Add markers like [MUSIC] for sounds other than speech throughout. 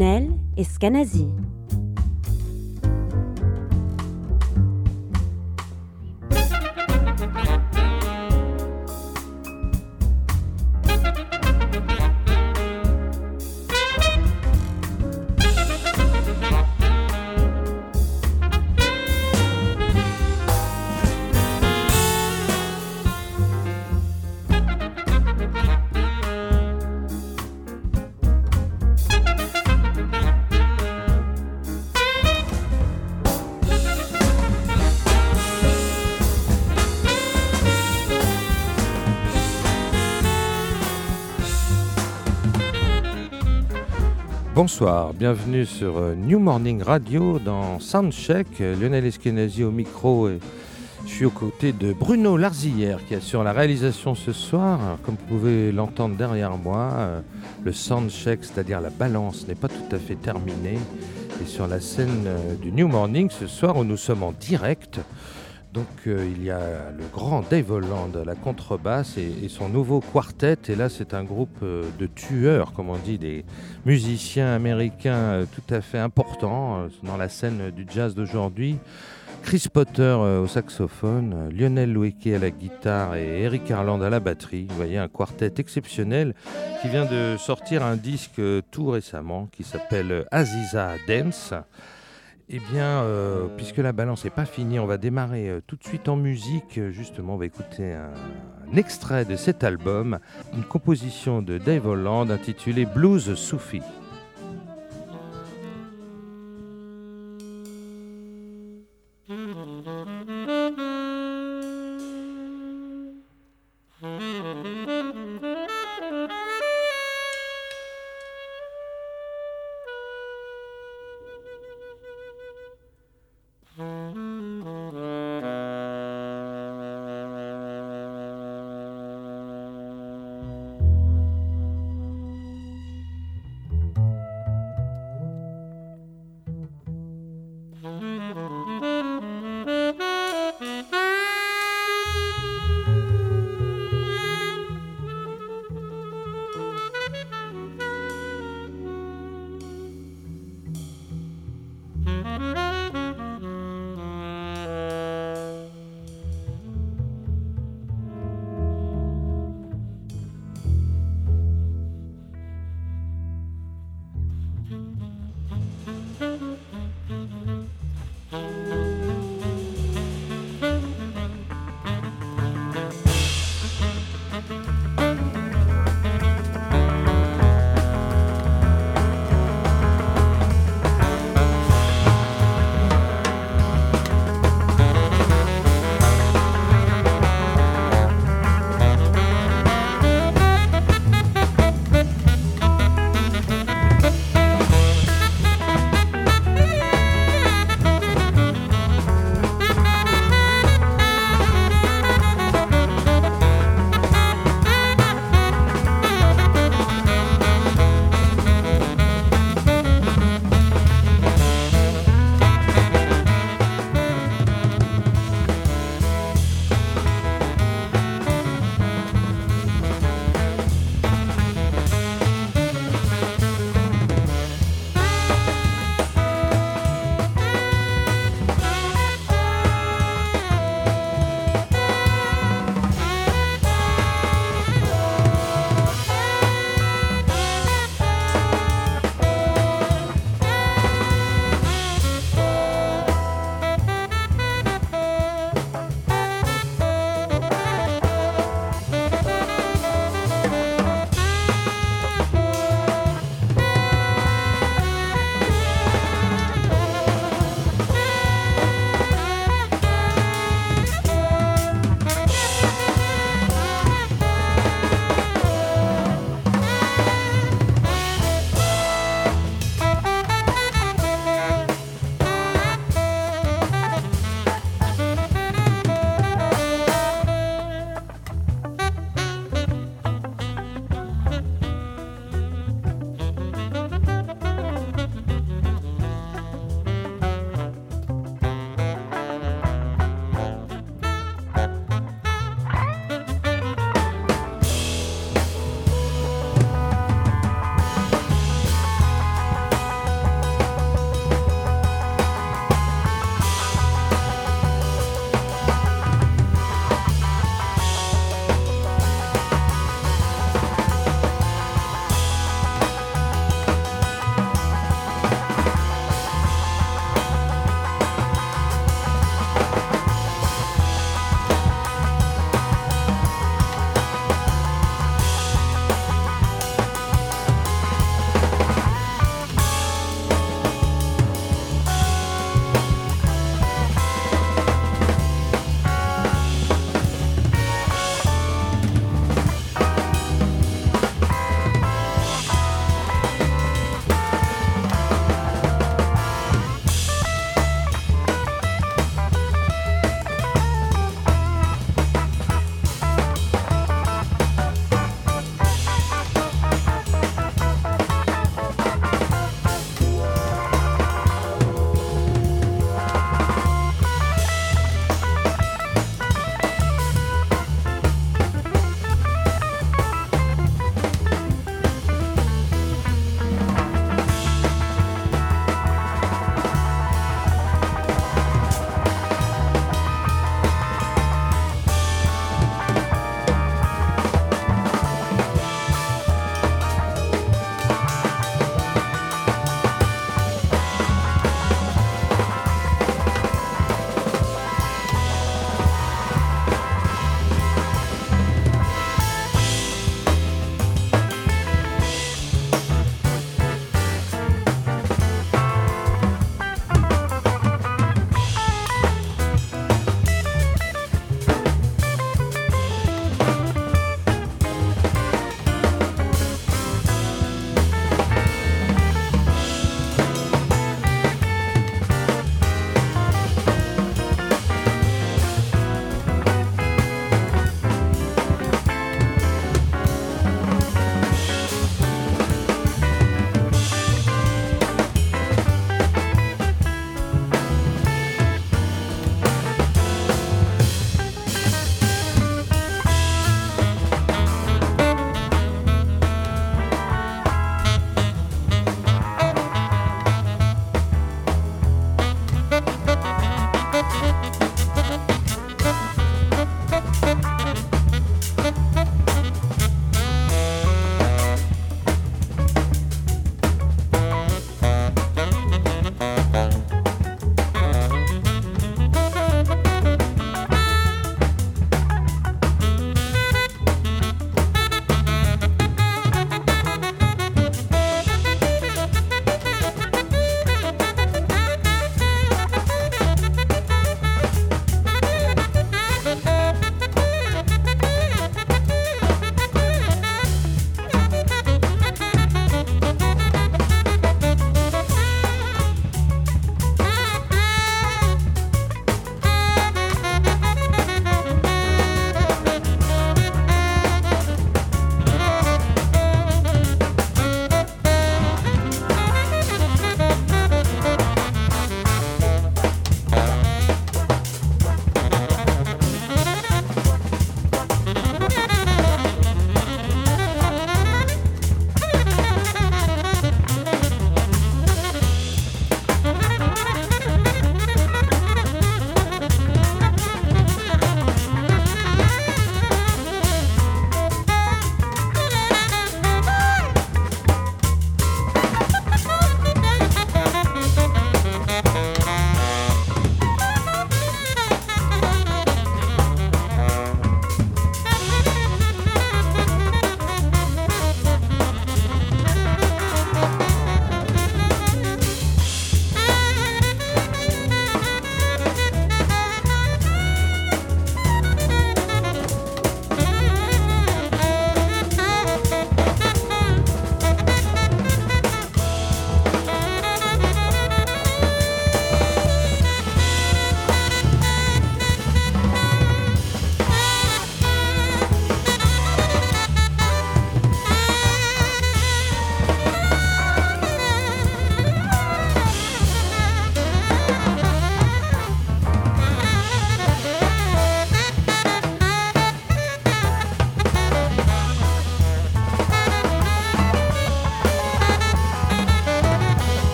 Lionel Escanazi. Bonsoir, bienvenue sur euh, New Morning Radio dans Soundcheck. Lionel Eskenazi au micro et je suis aux côtés de Bruno Larzillière qui assure la réalisation ce soir. Comme vous pouvez l'entendre derrière moi, euh, le Soundcheck, c'est-à-dire la balance, n'est pas tout à fait terminé. Et sur la scène euh, du New Morning ce soir où nous sommes en direct, donc euh, il y a le grand Dave Holland à la contrebasse et, son nouveau quartet. Et là c'est un groupe euh, de tueurs, comme on dit, des musiciens américains euh, tout à fait importants dans la scène du jazz d'aujourd'hui. Chris Potter au saxophone, Lionel Loueke à la guitare et Eric Harland à la batterie. Vous voyez un quartet exceptionnel qui vient de sortir un disque tout récemment qui s'appelle Aziza Dance. Eh bien, euh, puisque la balance n'est pas finie, on va démarrer euh, tout de suite en musique. Euh, Justement, on va écouter un, extrait de cet album, une composition de Dave Holland intitulée Blues Soufi.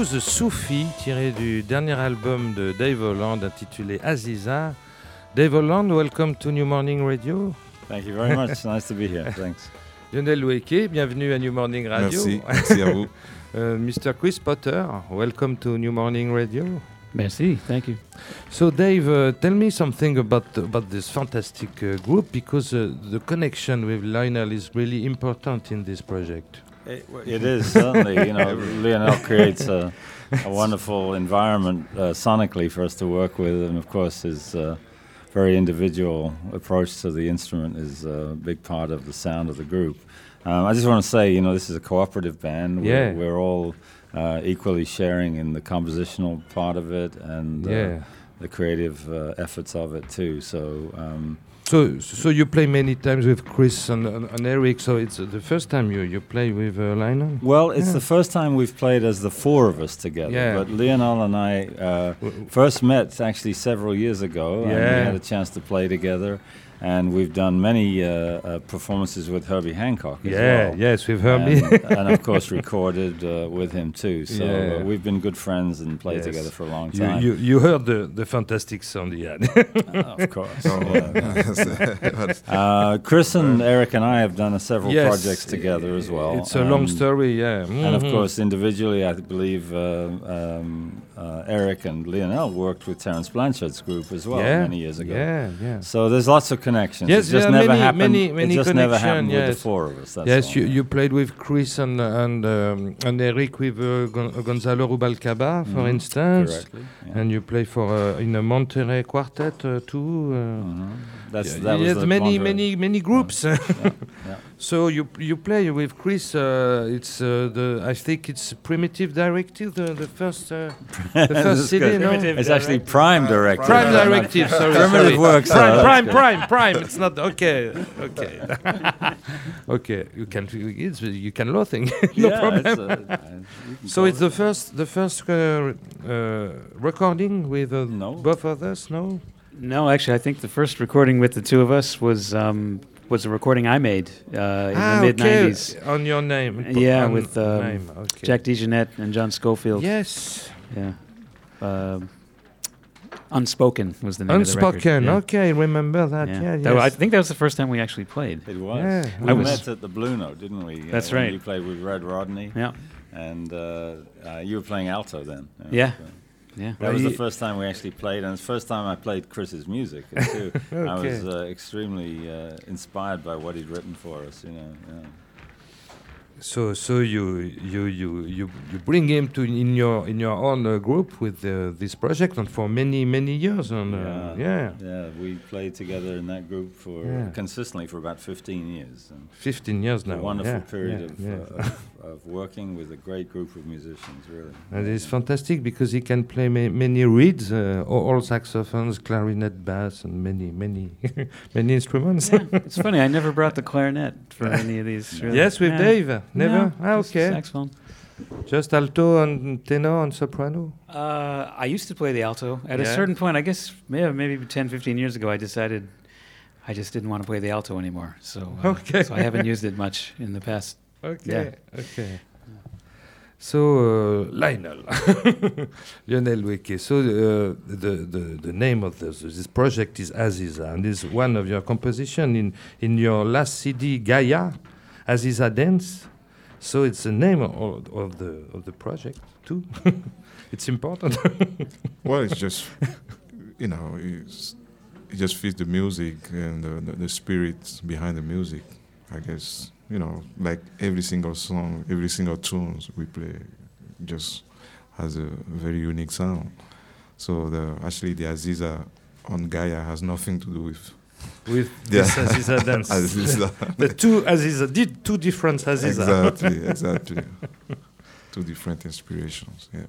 Blues Soufi, tiré du dernier album de Dave Holland intitulé Aziza. Dave Holland, welcome to New Morning Radio. Thank you very much. nice to be here. Thanks. [LAUGHS] Lionel Weke, bienvenue à New Morning Radio. Merci, [LAUGHS] merci à vous. uh, Mr. Chris Potter, welcome to New Morning Radio. Merci, thank you. So, Dave, uh, tell me something about about this fantastic uh, group because uh, the connection with Lionel is really important in this project. It, it is certainly. You know, [LAUGHS] Lionel creates a, [LAUGHS] a wonderful environment uh, sonically for us to work with, and of course, his uh, very individual approach to the instrument is a big part of the sound of the group. Um, I just want to say, you know, this is a cooperative band. Yeah. We're, we're all uh, equally sharing in the compositional part of it and uh, Yeah. the creative uh, efforts of it too. So. Um, So, so you play many times with Chris and, and, and Eric. So it's uh, the first time you, you play with uh, Lionel. Well, it's Yeah. the first time we've played as the four of us together. Yeah. But Lionel and I uh, first met actually several years ago, and we had a chance to play together. And we've done many uh, uh, performances with Herbie Hancock as Yeah, well. yes, with Herbie. And, and of course recorded uh, with him too. So Yeah. uh, we've been good friends and played Yes. together for a long time. you, you heard the, the fantastic sound he had. [LAUGHS] of course. Oh, yeah. [LAUGHS] Uh, Chris and Eric and I have done uh, several Yes, projects together as well. It's a long story, yeah. And of Mhm. course, individually, I believe uh, um, uh, Eric and Lionel worked with Terence Blanchard's group as well yeah, many years ago. Yeah, yeah. So there's lots of connections. Yes, it just are never many- happened. many- many it just never happened with the four of us. That's yes, all. you, you played with Chris and and um, and Eric with uh, Gon- Gonzalo Rubalcaba, for Mhm, instance, correctly. Yeah. and you play for uh, in a Monterey quartet uh, too. Uh, Mhm. That's yeah, that was yes, many, Monterey- many, many groups. [LAUGHS] yeah. so you you play with Chris. Uh, it's uh, the I think it's Primitive Directive, the, the first uh, the [LAUGHS] first is CD. good. No? It's actually Prime Directive. Prime not- Directive. Sorry, Primitive sorry. works. Prime, uh, prime, prime, prime. It's not okay. Okay, [LAUGHS] okay. You can it's, you can nothing. good. [LAUGHS] no Yeah, problem. it's, uh, so it's the first the first uh, uh, recording with uh, No. both of us. No. No, actually, I think the first recording with the two of us was um, was a recording I made uh, in ah, the mid okay. '90s. On your name. Yeah, with, um, name. Okay. Jack DeJohnette and John Schofield. Yes. Yeah. Um Unspoken was the name of the Unspoken. record. Yeah. Okay, remember that. Yeah. Yeah. That- I think that was the first time we actually played. It was. Yeah, we I was- met at the Blue Note, didn't we? Uh, That's when right. You played with Red Rodney, Yeah. and uh, uh, you were playing alto then. Yeah. so- Yeah. That was the first time we actually played, and it's the first time I played Chris's music too. [LAUGHS] I was uh, extremely uh, inspired by what he'd written for us. You know, yeah. So so you you you you you bring him to in your in your own uh, group with uh, this project and for many many years and uh, yeah, yeah. We played together in that group for Yeah. consistently for about 15 years. And 15 years now. a wonderful yeah, period yeah, of, yeah. Uh, of, of working with a great group of musicians, really. and it's fantastic because he can play ma- many reeds, uh, all, all saxophones, clarinet, bass, and many many [LAUGHS] many instruments. Yeah, it's funny. I never brought the clarinet for any of these. [LAUGHS] Really. yes, with Yeah. Dave. Never. No, ah, just okay. Saxophone. Just alto and tenor and soprano. Uh, I used to play the alto. At a certain point, I guess yeah, maybe 10, 15 years ago, I decided I just didn't want to play the alto anymore. So, uh, [LAUGHS] Okay. so I haven't used it much in the past. Okay. Okay. So uh, Lionel, [LAUGHS] Lionel Weke. So uh, the, the the name of this this project is Aziza, and is one of your composition in in your last CD Gaia, Aziza Dance. So it's the name of, of the of the project too. [LAUGHS] it's important. [LAUGHS] Well, it's just, you know, it's, it just fits the music and the, the, the spirit behind the music. I guess, you know, like every single song, every single tunes we play just has a very unique sound. So the actually the Aziza on Gaia has nothing to do with With [LAUGHS] Yeah. this Aziza Dance. Aziza. [LAUGHS] the two Aziza, did two different Aziza. exactly, [LAUGHS] exactly. Two different inspirations. Yeah.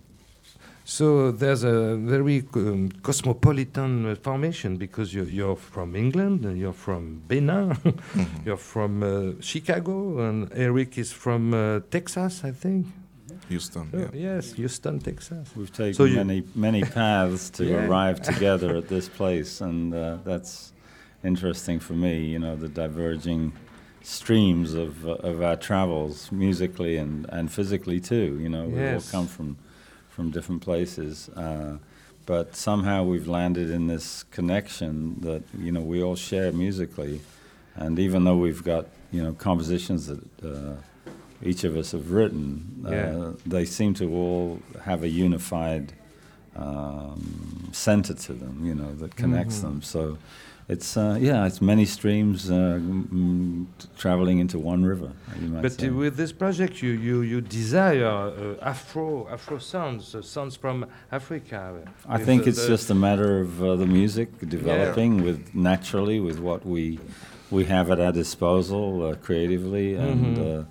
So there's a very um, cosmopolitan uh, formation because you're, you're from England, and you're from Benin, [LAUGHS] Mhm. you're from uh, Chicago, and Eric is from uh, Texas, I think. Houston. Oh, Yeah. Yes, Houston, Texas. We've taken So many many [LAUGHS] paths to Yeah. arrive [LAUGHS] together at this place, and uh, that's interesting for me. You know, the diverging streams of uh, of our travels, musically and and physically too. You know, we all come from from different places. Uh, but somehow we've landed in this connection that you know we all share musically, and even though we've got you know compositions that uh, each of us have written, Yeah. uh, they seem to all have a unified um, center to them, you know, that connects Mhm. them. So it's uh, yeah, it's many streams uh, mm, traveling into one river. But uh, with this project, you you, you desire uh, Afro Afro sounds, uh, sounds from Africa. I think it's just a matter of uh, the music developing with naturally with what we we have at our disposal uh, creatively, and Mhm. uh,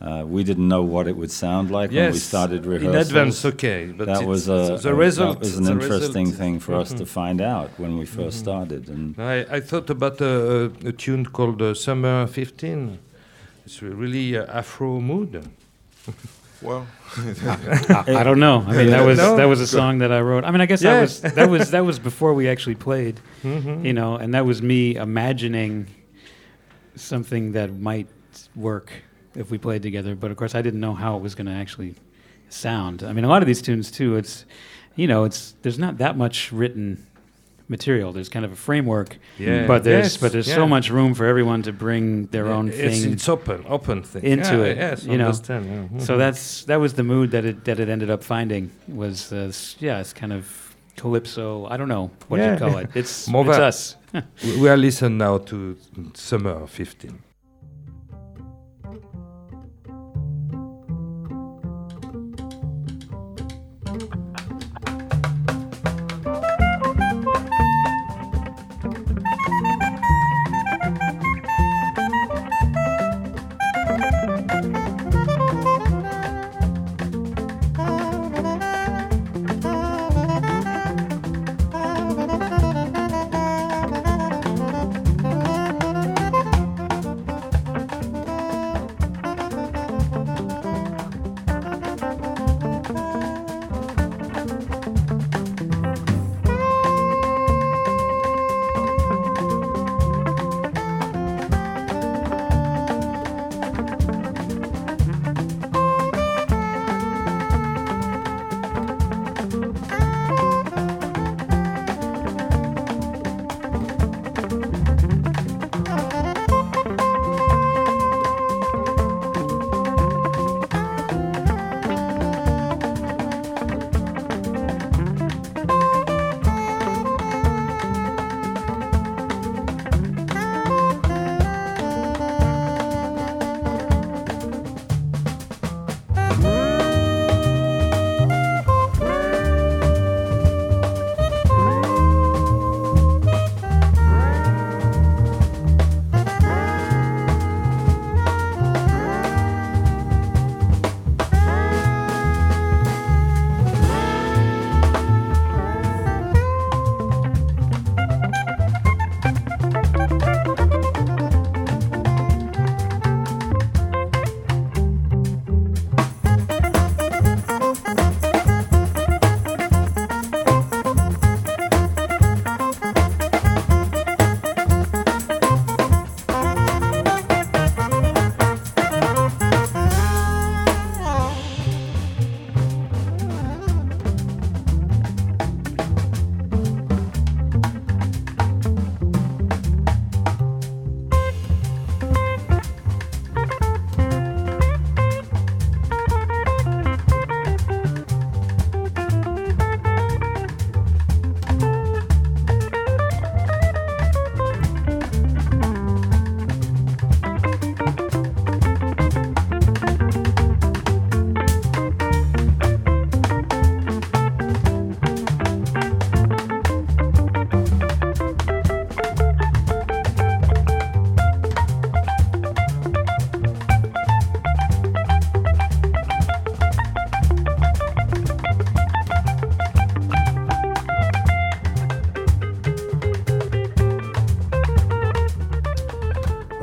uh, we didn't know what it would sound like when we Yes, started in advance, okay. But that was a, the a- result. That was an interesting result- thing for us to Mhm. find out when we 1st Mhm. started, and I, I thought about a, a tune called uh, Summer 15. It's a really uh, Afro mood. [LAUGHS] Well, I don't know. I mean, that [LAUGHS] was No? that was a song that I wrote. I mean, I guess I was that was that was before we actually played, Mhm. you know, and that was me imagining something that might work if we played together. But of course, I didn't know how it was going to actually sound. I mean, a lot of these tunes too. It's you know, it's there's not that much written material. There's kind of a framework, Yeah. but there's Yes, but there's yeah. so much room for everyone to bring their own it's, thing. It's open, open thing. into it, Yes, you know. yeah. So that's that was the mood that it that it ended up finding was uh, yeah it's kind of calypso I don't know what you call it it's [LAUGHS] it's us [LAUGHS] We- we are listening now to Summer 15.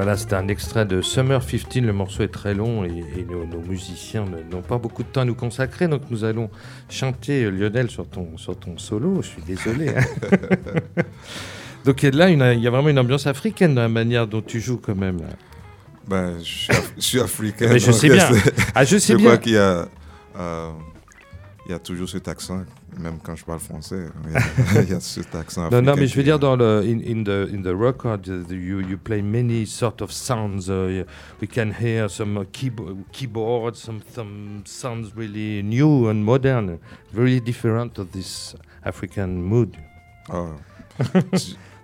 Voilà, c'était un extrait de Summer 15. Le morceau est très long et, et nos, nos musiciens n'ont pas beaucoup de temps à nous consacrer. Donc nous allons chanter, euh, Lionel, sur ton, sur ton solo. Je suis désolé. hein. [LAUGHS] donc il y a là, il y a vraiment une ambiance africaine dans la manière dont tu joues quand même. là. ben, je suis, af- je suis africain. Mais je sais bien. c'est- [LAUGHS] Ah, je sais je bien. crois qu'il y a, euh, il y a toujours cet accent, même quand je parle français, il y [LAUGHS] y a cet accent. Non, non, mais je veux dire, dans le, in, in the, in the record, you, you play many sort of sounds. Uh, we can hear some uh, keybo- keyboards, some, some sounds really new and modern, very different of this African mood. Oh. [LAUGHS]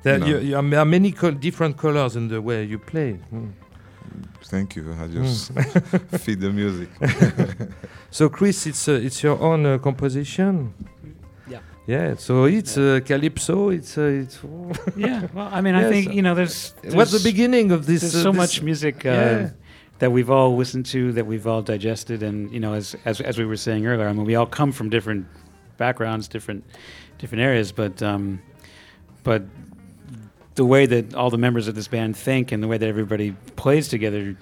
There, No. you, you are, there are many col- different colors in the way you play. Mm. Thank you. I just [LAUGHS] feed the music. [LAUGHS] So, Chris, it's uh, it's your own uh, composition. Yeah. Yeah. So it's uh, calypso. It's uh, it's. [LAUGHS] Yeah. Well, I mean, I think you know, there's, What's the beginning of this? There's uh, so this- much music uh, Yeah. that we've all listened to, that we've all digested, and you know, as as as we were saying earlier, I mean, we all come from different backgrounds, different different areas, but um, but the way that all the members of this band think and the way that everybody plays together,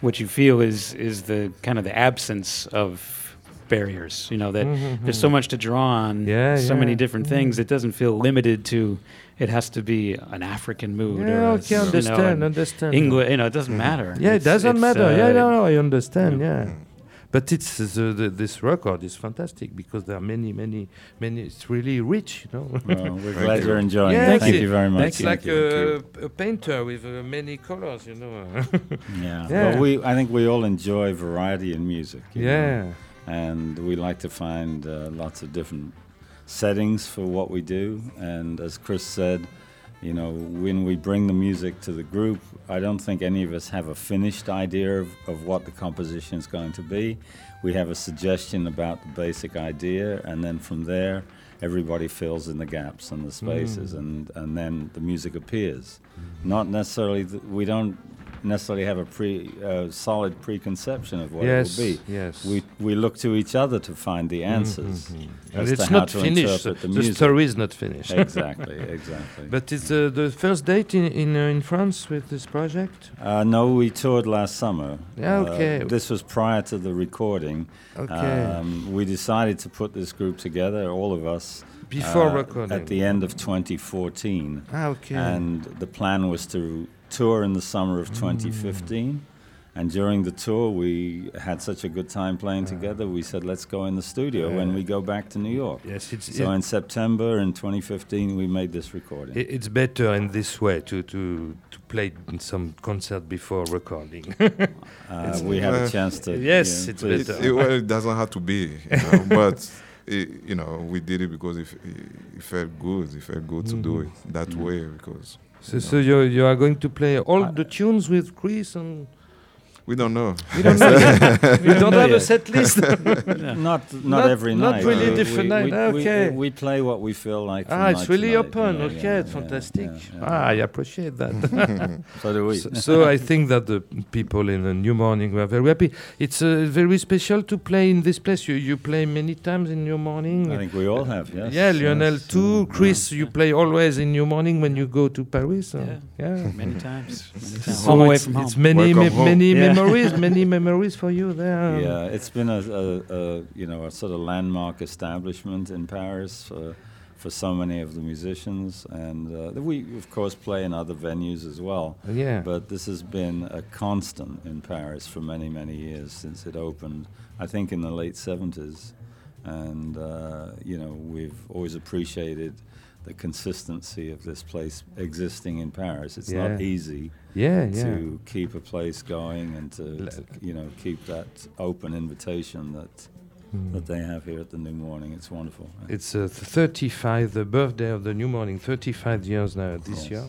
what you feel is is the kind of the absence of barriers. You know that Mhm, there's mhm. so much to draw on, Yeah, so yeah. many different Mm. things. It doesn't feel limited to. It has to be an African mood. Yeah, or okay, you know, understand, an. English. You know, it doesn't matter. Yeah, it doesn't matter. yeah, uh, no, no, I understand. yeah. Yeah, but it's uh, the, the, this record is fantastic because there are many, many, many. It's really rich, you know. Well, we're [LAUGHS] glad you. you're enjoying Yeah, it. thank Thank you. you very much. it's like a, a painter with uh, many colors, you know. [LAUGHS] yeah. Yeah. Well, we I think we all enjoy variety in music. you know, yeah, and we like to find uh, lots of different settings for what we do. And as Chris said, you know, when we bring the music to the group, I don't think any of us have a finished idea of, of what the composition is going to be. We have a suggestion about the basic idea, and then from there, everybody fills in the gaps and the spaces, hmm. and, and then the music appears. Not necessarily, th- we don't necessarily have a pre uh, solid preconception of what yes, it will be. yes. We, we look to each other to find the answers. Mhm. as And to it's how not to finished. the The, story is not finished. exactly, [LAUGHS] exactly. But it's uh, the first date in in, uh, in France with this project. uh, no, we toured last summer. Yeah, Uh, okay. this was prior to the recording. Okay. Um, we decided to put this group together, all of us, Before uh, recording. at the end of 2014. Ah, okay. And the plan was to tour in the summer of 2015. And during the tour, we had such a good time playing together. We said, let's go in the studio when we go back to New York. yes, it's So it- in September in 2015, we made this recording. It's better in this way to to to play in some concert before recording. [LAUGHS] Uh, we had a Uh, chance to. yes, you know, it's put it- It, better. it, well, it doesn't have to be, you [LAUGHS] know, but it, you know, we did it because it, it felt good. It felt good to do Mhm. it that Mhm. way because so so you you are going to play all the tunes with Chris and we don't know. we don't know yet. [LAUGHS] we don't know have a set list. [LAUGHS] Not not, Not- every night. not really Uh, different we, night, We, we- okay. We, play what we feel like. ah, it's really open. you know, okay, yeah, it's fantastic. yeah, yeah. Ah, I appreciate that. [LAUGHS] So do we. so, so I think that the people in the New Morning were very happy. It's uh, very special to play in this place. You you play many times in New Morning. I think we all have. Yes. yeah, Lionel yes, too. uh, Chris, you play always in New Morning when you go to Paris. uh, Yeah. yeah. many times. Many times. So home away it's, from home. it's many, Welcome me- home. many Yeah. Memories, many memories for you there. Yeah, it's been a, a, a you know a sort of landmark establishment in Paris uh, for so many of the musicians, and uh, we of course play in other venues as well. Yeah. But this has been a constant in Paris for many, many years since it opened. I think in the late '70s, and uh, you know we've always appreciated the consistency of this place existing in Paris. It's not easy yeah, yeah. to keep a place going and to, to, you know keep that open invitation that Mm. that they have here at the New Morning. It's wonderful. It's uh, 35, the birthday of the New Morning, 35 years now this Yes, year.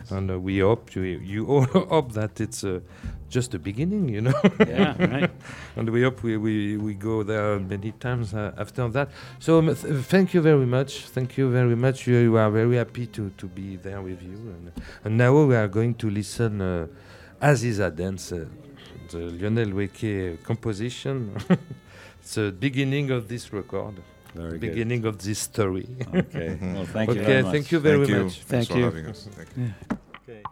Yes. And uh, we hope, you, you [LAUGHS] all hope that it's uh, just the beginning, you know. [LAUGHS] yeah, right. [LAUGHS] and we hope we, we, we go there many times uh, after that. So um, th- thank you very much. Thank you very much. You, you are very happy to, to be there with you. And, and now we are going to listen uh, Aziza Dance, uh, the Lionel Weke composition. it's the beginning of this record, Very good. beginning of this story. Okay. [LAUGHS] Well, thank you okay, very much. thank you very Thank much. Thanks Thank for you. having us. Thank you. Okay.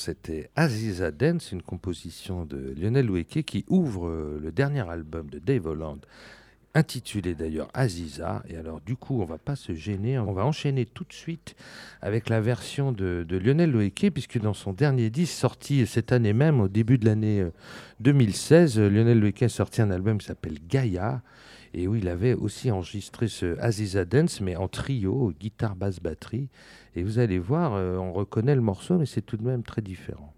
C'était Aziza Dance, une composition de Lionel Loueke qui ouvre euh, le dernier album de Dave Holland, intitulé d'ailleurs Aziza. Et alors du coup, on va pas se gêner, on va enchaîner tout de suite avec la version de, Lionel Loueke, puisque dans son dernier disque sorti cette année même, au début de l'année 2016, euh, Lionel Loueke a sorti un album qui s'appelle Gaïa et où il avait aussi enregistré ce Aziza Dance, mais en trio, guitare, basse, batterie. Et vous allez voir, euh, on reconnaît le morceau, mais c'est tout de même très différent.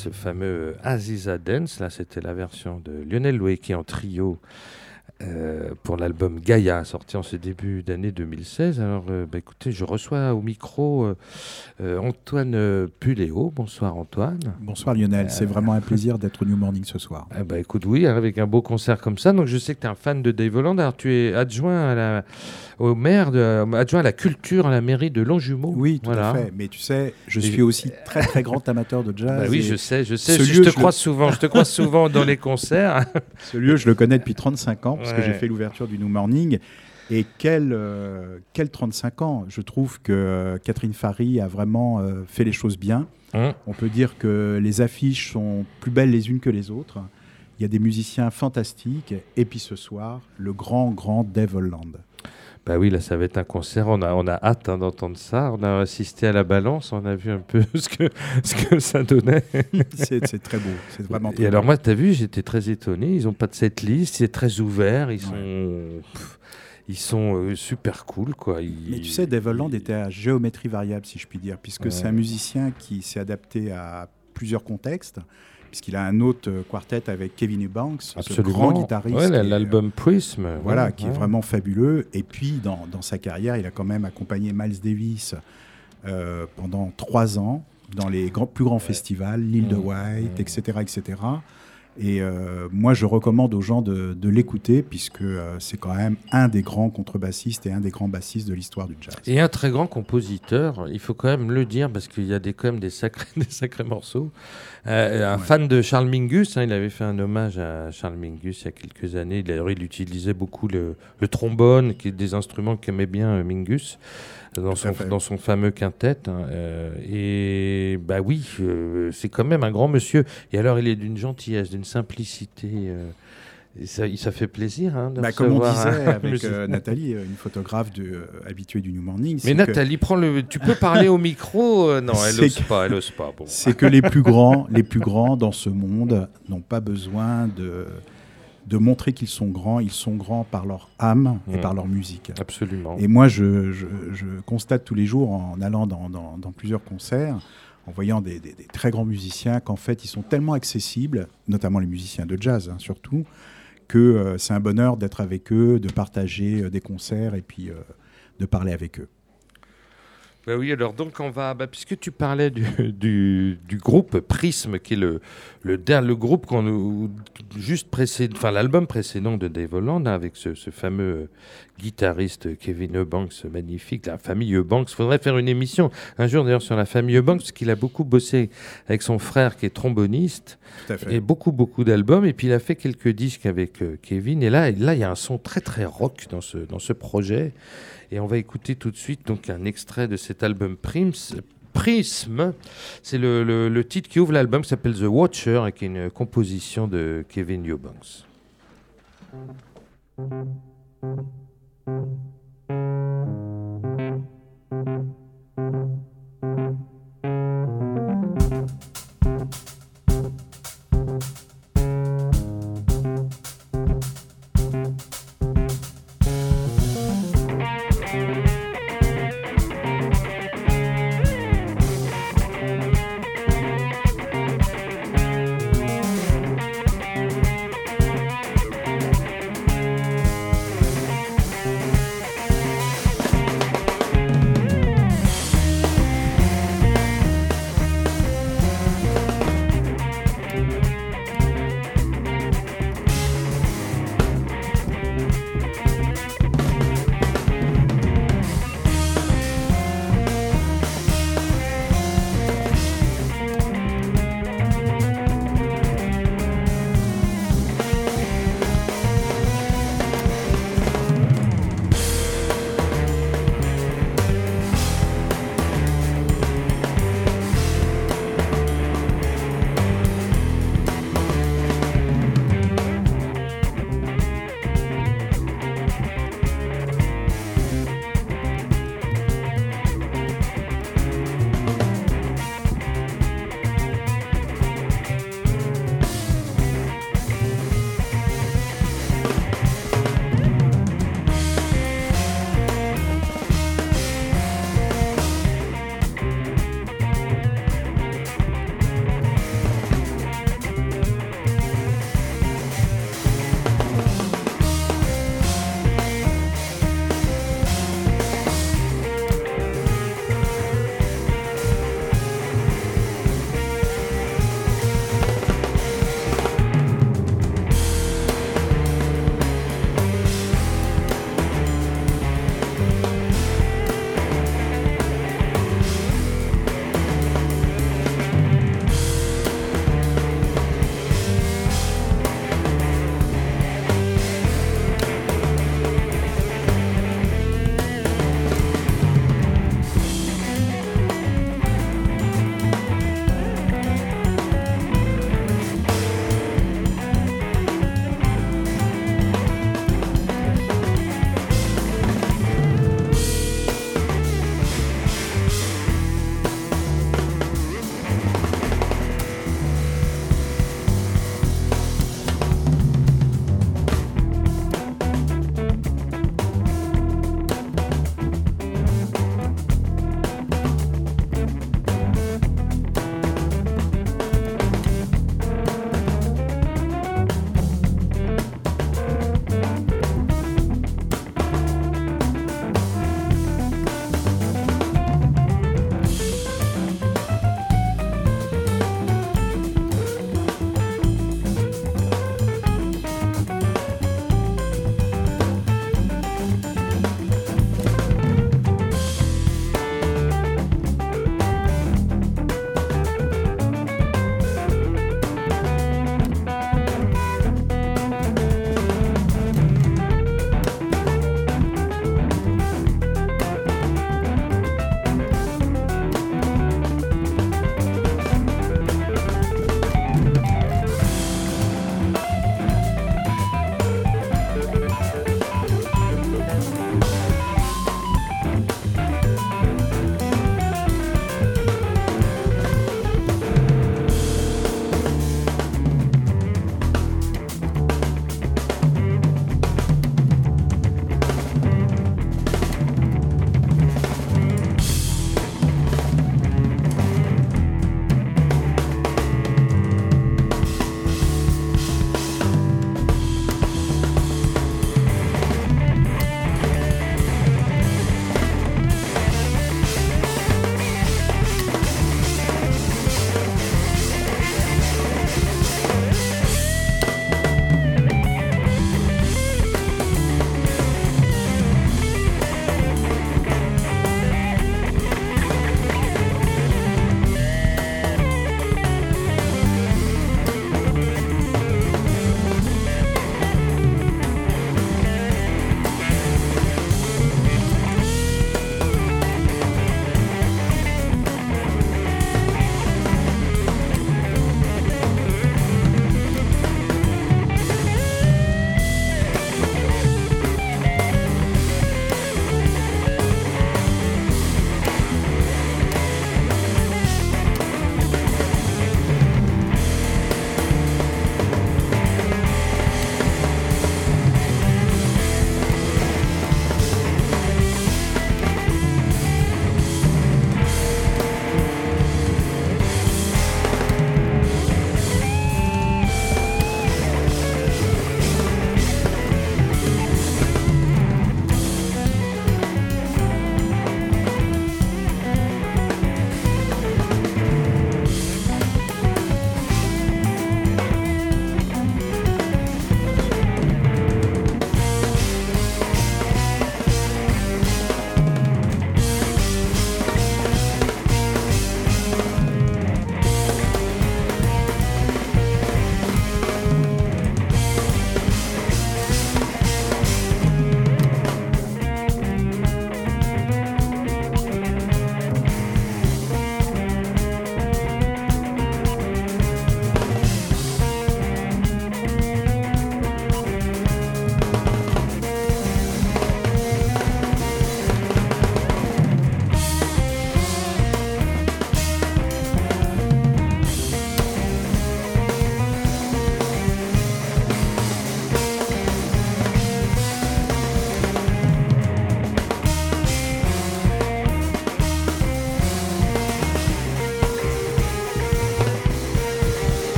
Ce fameux Aziza Dance. Là, c'était la version de Lionel est en trio euh, pour l'album Gaïa, sorti en ce début d'année 2016. Alors, euh, bah, écoutez, je reçois au micro euh, Antoine Puléo. Bonsoir Antoine. Bonsoir Lionel, c'est vraiment un [LAUGHS] plaisir d'être au New Morning ce soir. Eh bah, écoute, oui, avec un beau concert comme ça. Donc, je sais que tu es un fan de Dave Holland. Alors, tu es adjoint à la, au maire, de, adjoint à la culture à la mairie de Longjumeau. Oui, tout à fait. Mais tu sais, je suis aussi très très grand amateur de jazz. Bah oui, je sais, je sais. Je, te croise souvent. Je te croise souvent dans les concerts. [LAUGHS] Ce lieu, je le connais depuis 35 ans parce que j'ai fait l'ouverture du New Morning. Et quel, euh, quel 35 ans Je trouve que euh, Catherine Fary a vraiment euh, fait les choses bien. Hum. On peut dire que les affiches sont plus belles les unes que les autres. Il y a des musiciens fantastiques. Et puis ce soir, le grand, grand Dave Holland. Bah oui, là, ça va être un concert. On a, on a hâte hein, d'entendre ça. On a assisté à la balance. On a vu un peu [LAUGHS] ce que, ce que ça donnait. [LAUGHS] c'est très beau. C'est vraiment Et alors, moi, tu as vu, j'étais très étonné. Ils n'ont pas de cette liste. C'est très ouvert. Ils sont. Ils sont euh, super cool, quoi. Mais tu sais, Dave Holland était à géométrie variable, si je puis dire, puisque c'est un musicien qui s'est adapté à plusieurs contextes puisqu'il a un autre euh, quartet avec Kevin Eubanks, ce grand guitariste. Ouais, l'album Prism. Voilà, qui est vraiment fabuleux. Et puis, dans, dans, sa carrière, il a quand même accompagné Miles Davis euh, pendant trois ans dans les grands, plus grands festivals, l'île de. White, etc., etc. Et euh, moi, je recommande aux gens de, l'écouter, puisque euh, c'est quand même un des grands contrebassistes et un des grands bassistes de l'histoire du jazz. Et un très grand compositeur, il faut quand même le dire, parce qu'il y a des, quand même des sacrés, [LAUGHS] des sacrés morceaux. Euh, un fan de Charles Mingus, hein, il avait fait un hommage à Charles Mingus il y a quelques années. D'ailleurs, il utilisait beaucoup le, le trombone, qui est des instruments qu'aimait bien Mingus dans son, dans son fameux quintet. Hein, euh, et bah oui, euh, c'est quand même un grand monsieur. Et alors, il est d'une gentillesse, d'une simplicité. Euh, ça, ça, fait plaisir hein, de bah, Comme on disait [LAUGHS] avec Nathalie, une photographe de, habituée du New Morning. Mais Nathalie, prends le, tu peux parler au micro Non, elle n'ose pas. Elle ose pas. Bon. C'est que les plus grands, les plus grands dans ce monde n'ont pas besoin de de montrer qu'ils sont grands. Ils sont grands par leur âme et mmh. par leur musique. Absolument. Et moi, je, constate tous les jours en allant dans, plusieurs concerts, en voyant des, très grands musiciens, qu'en fait, ils sont tellement accessibles, notamment les musiciens de jazz hein, surtout, que euh, c'est un bonheur d'être avec eux, de partager euh, des concerts et puis euh, de parler avec eux. Bah oui, alors donc on va, bah, puisque tu parlais du, du, groupe Prism, qui est le, le, le groupe qu'on juste précédent, enfin l'album précédent de Dave Holland, hein, avec ce, ce, fameux guitariste Kevin Eubanks, magnifique, la famille Eubanks. Il faudrait faire une émission un jour d'ailleurs sur la famille Eubanks, parce qu'il a beaucoup bossé avec son frère qui est tromboniste, et beaucoup beaucoup d'albums, et puis il a fait quelques disques avec euh, Kevin, et là, là il y a un son très très rock dans ce, dans ce projet. Et on va écouter tout de suite donc un extrait de cet album Prims. Prism, c'est le, le, titre qui ouvre l'album, qui s'appelle The Watcher et qui est une composition de Kevin Eubanks.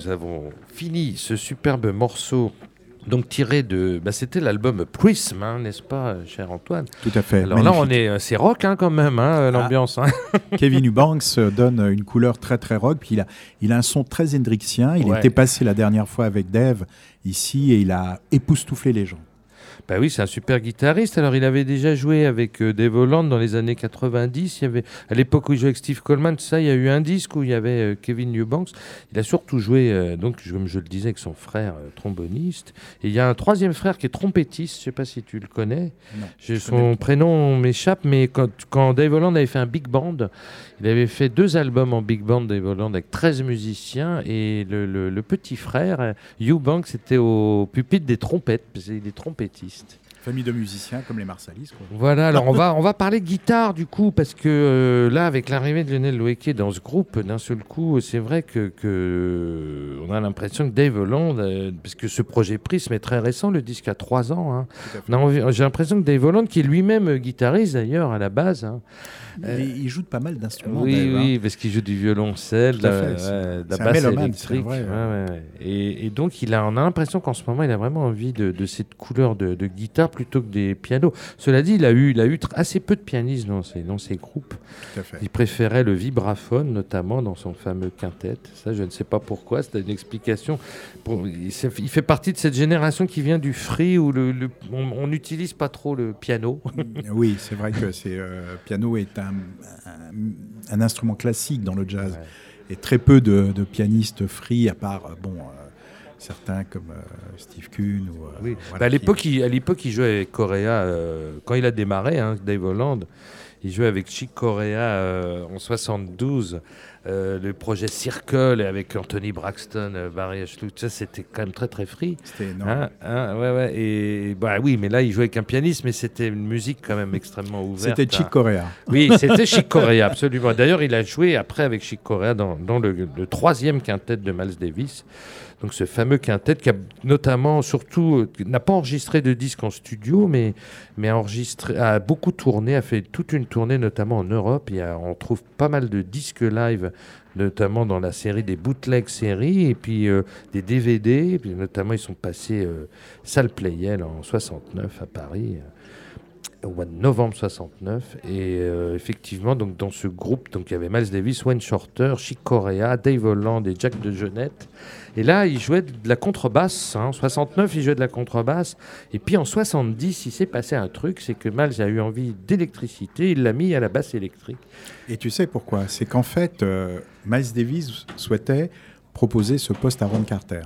Nous avons fini ce superbe morceau donc tiré de, bah, c'était l'album Prism, hein, n'est-ce pas, cher Antoine? Tout à fait. Alors là, on est, c'est rock hein, quand même, hein, ah. l'ambiance. Hein. [LAUGHS] Kevin Eubanks donne une couleur très très rock, puis il a, il a un son très hendrixien. Il était passé la dernière fois avec Dave ici et il a époustouflé les gens. Bah oui, c'est un super guitariste. Alors, il avait déjà joué avec euh, Dave Holland dans les années 90. Il y avait, à l'époque où il jouait avec Steve Coleman, ça, il y a eu un disque où il y avait euh, Kevin Newbanks. Il a surtout joué, euh, donc, comme je le disais, avec son frère tromboniste. Et il y a un troisième frère qui est trompettiste. Je ne sais pas si tu le connais. son prénom m'échappe, mais quand, quand Dave Holland avait fait un big band, il avait fait deux albums en big band Dave Holland avec 13 musiciens. Et le, petit frère, Hugh Banks, était au pupitre des trompettes, parce qu'il est trompettiste. Famille de musiciens comme les Marsalis. Voilà, alors on [LAUGHS] va, on va parler de guitare du coup, parce que euh, là, avec l'arrivée de Lionel Loeke dans ce groupe, d'un seul coup, c'est vrai que, que, on a l'impression que Dave Holland, euh, parce que ce projet Prism est très récent, le disque a trois ans. Hein. J'ai l'impression que Dave Holland, qui est lui-même guitariste d'ailleurs à la base, hein, il, joue pas mal d'instruments. Oui, oui, parce qu'il joue du violoncelle, de la, basse électrique. et, donc, il a, on a l'impression qu'en ce moment, il a vraiment envie de, cette couleur de, guitare plutôt que des pianos. Cela dit, il a eu, il a eu assez peu de pianistes dans ses, dans ses groupes. Il préférait le vibraphone, notamment dans son fameux quintet. Ça, je ne sais pas pourquoi. C'est une explication. il, fait partie de cette génération qui vient du free où le, on n'utilise pas trop le piano. oui, c'est vrai que c'est euh, piano est un un, instrument classique dans le jazz. Et très peu de, pianistes free, à part euh, bon, euh, certains comme euh, Steve Kuhn. Ou, oui. Bah, à l'époque, il, à l'époque, il jouait avec Corea. quand il a démarré, hein, Dave Holland, il jouait avec Chick Corea en 72. Euh, le projet Circle avec Anthony Braxton, euh, Barry Ashlow, ça c'était quand même très très free. C'était énorme. Hein, hein, ouais, ouais, et bah oui, mais là il jouait avec un pianiste, mais c'était une musique quand même extrêmement ouverte. C'était Chick Corea. Oui, [LAUGHS] c'était Chick Corea, absolument. D'ailleurs, il a joué après avec Chick Corea dans, dans le, le, troisième quintet de Miles Davis. Donc ce fameux quintet qui a notamment, surtout, euh, n'a pas enregistré de disques en studio, mais, mais a, enregistré, a beaucoup tourné, a fait toute une tournée, notamment en Europe. Il on trouve pas mal de disques live, notamment dans la série des bootleg séries, et puis euh, des DVD. puis notamment, ils sont passés euh, salle Playel en 69 à Paris au mois de novembre 69. Et euh, effectivement, donc, dans ce groupe, donc, il y avait Miles Davis, Wayne Shorter, Chic Corea, Dave Holland et Jack de Genette. Et là, il jouait de la contrebasse. Hein. En 69, il jouait de la contrebasse. Et puis en 70, il s'est passé un truc, c'est que Miles a eu envie d'électricité, il l'a mis à la basse électrique. Et tu sais pourquoi? C'est qu'en fait, euh, Miles Davis souhaitait proposer ce poste à Ron Carter.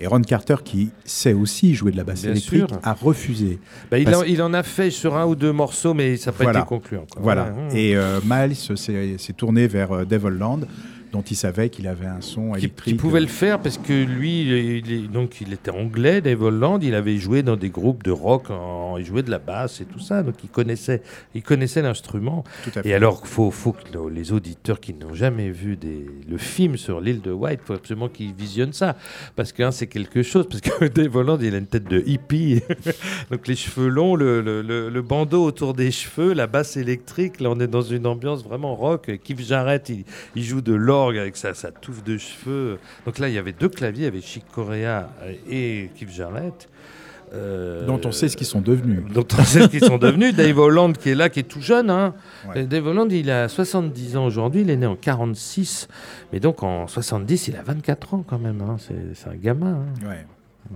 Et Ron Carter, qui sait aussi jouer de la basse électrique, a refusé. Bah, il, en, a fait sur un ou deux morceaux, mais ça n'a pas été conclu encore. Voilà. Et euh, Miles s'est tourné vers euh, Devilland dont il savait qu'il avait un son électrique. Il pouvait le faire parce que lui, il, donc il était anglais, Dave Holland, il avait joué dans des groupes de rock, il jouait de la basse et tout ça, donc il connaissait, il connaissait l'instrument. Et alors, faut, faut que les auditeurs qui n'ont jamais vu des, le film sur l'île de White, faut absolument qu'ils visionnent ça, parce que c'est quelque chose, parce que [LAUGHS] Dave Holland, il a une tête de hippie, [LAUGHS] donc les cheveux longs, le, le, le, bandeau autour des cheveux, la basse électrique, là on est dans une ambiance vraiment rock. Keith Jarrett, il, il joue de l'or avec sa, touffe de cheveux. Donc là, il y avait deux claviers, il y avait Chic Corea et Keith Jarrett. Euh, dont on sait ce qu'ils sont devenus. Dont on sait ce qu'ils sont devenus. Dave Holland qui est là, qui est tout jeune. Hein. Dave Holland, il a 70 ans aujourd'hui, il est né en 46. Mais donc en 70, il a 24 ans quand même. Hein. C'est un gamin. Hein. Ouais.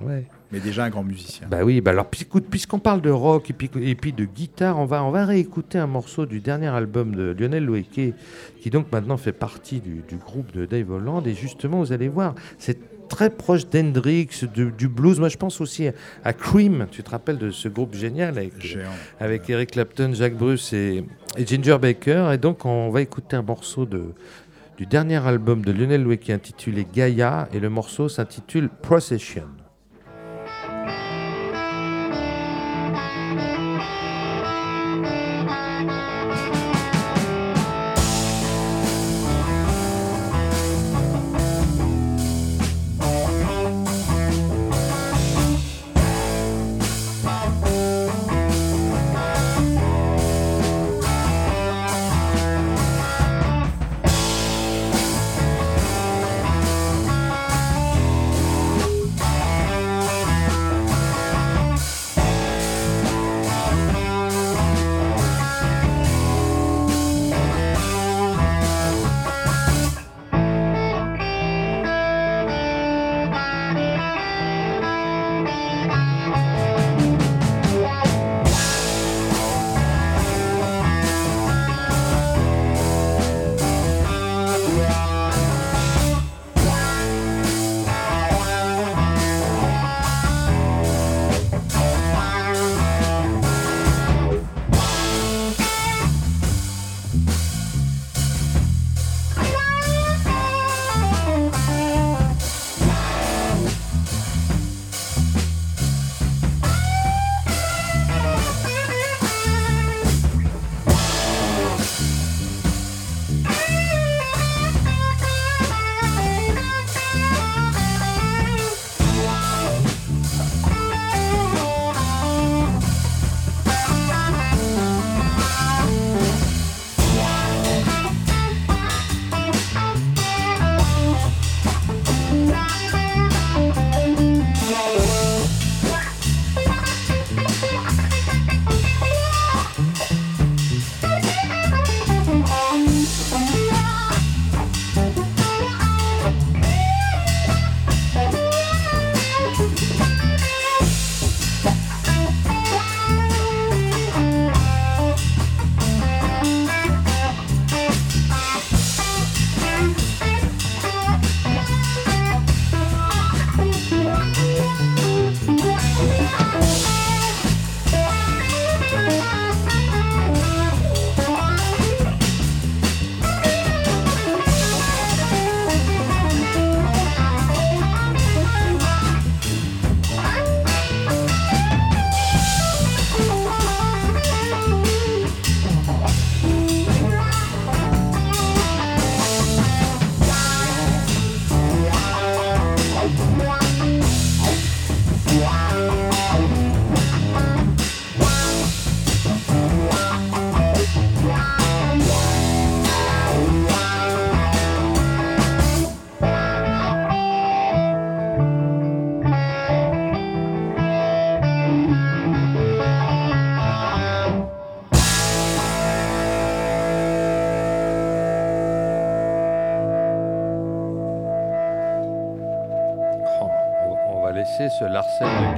Ouais. Mais déjà un grand musicien. Bah oui, bah alors puisqu'on parle de rock et puis, et puis, de guitare, on va, on va réécouter un morceau du dernier album de Lionel Loeke, qui donc maintenant fait partie du, groupe de Dave Holland. Et justement, vous allez voir, c'est très proche d'Hendrix, du blues. Moi, je pense aussi à, Cream. Tu te rappelles de ce groupe génial avec, avec Eric Clapton, Jacques Bruce et, Ginger Baker. Et donc, on va écouter un morceau de, du dernier album de Lionel Loeke intitulé Gaia. Et le morceau s'intitule Procession.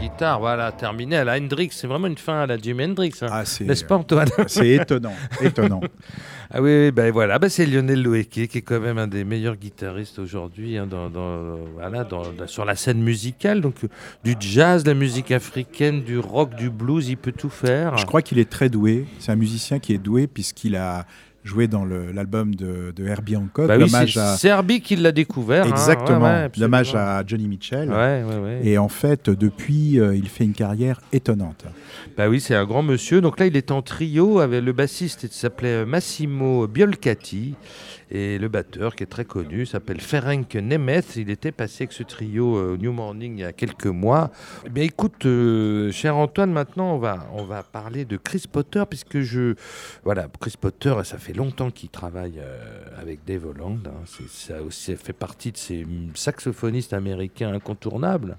Guitare, voilà, terminé à la Hendrix. C'est vraiment une fin à la Jimi Hendrix, hein. Ah, n'est-ce pas Antoine? [LAUGHS] C'est étonnant, étonnant. [LAUGHS] Ah oui, ben voilà, ben c'est Lionel Loeke qui est quand même un des meilleurs guitaristes aujourd'hui hein, dans, voilà, sur la scène musicale. Donc du jazz, la musique africaine, du rock, du blues, il peut tout faire. Je crois qu'il est très doué. C'est un musicien qui est doué puisqu'il a joué dans l'album de, de, Herbie Hancock. Bah c'est Herbie qui l'a découvert. Hein. Exactement. Dommage à Johnny Mitchell. Ouais, et en fait, depuis, euh, il fait une carrière étonnante. Bah oui, c'est un grand monsieur. Donc là, il est en trio avec le bassiste, il s'appelait Massimo Biolcati. Et le batteur, qui est très connu, s'appelle Ferenc Nemeth. Il était passé avec ce trio euh, New Morning il y a quelques mois. Eh bien, écoute, euh, cher Antoine, maintenant, on va, on va parler de Chris Potter, puisque je. Voilà, Chris Potter, ça fait longtemps qu'il travaille euh, avec Dave Holland. Hein. Ça aussi fait partie de ces saxophonistes américains incontournables.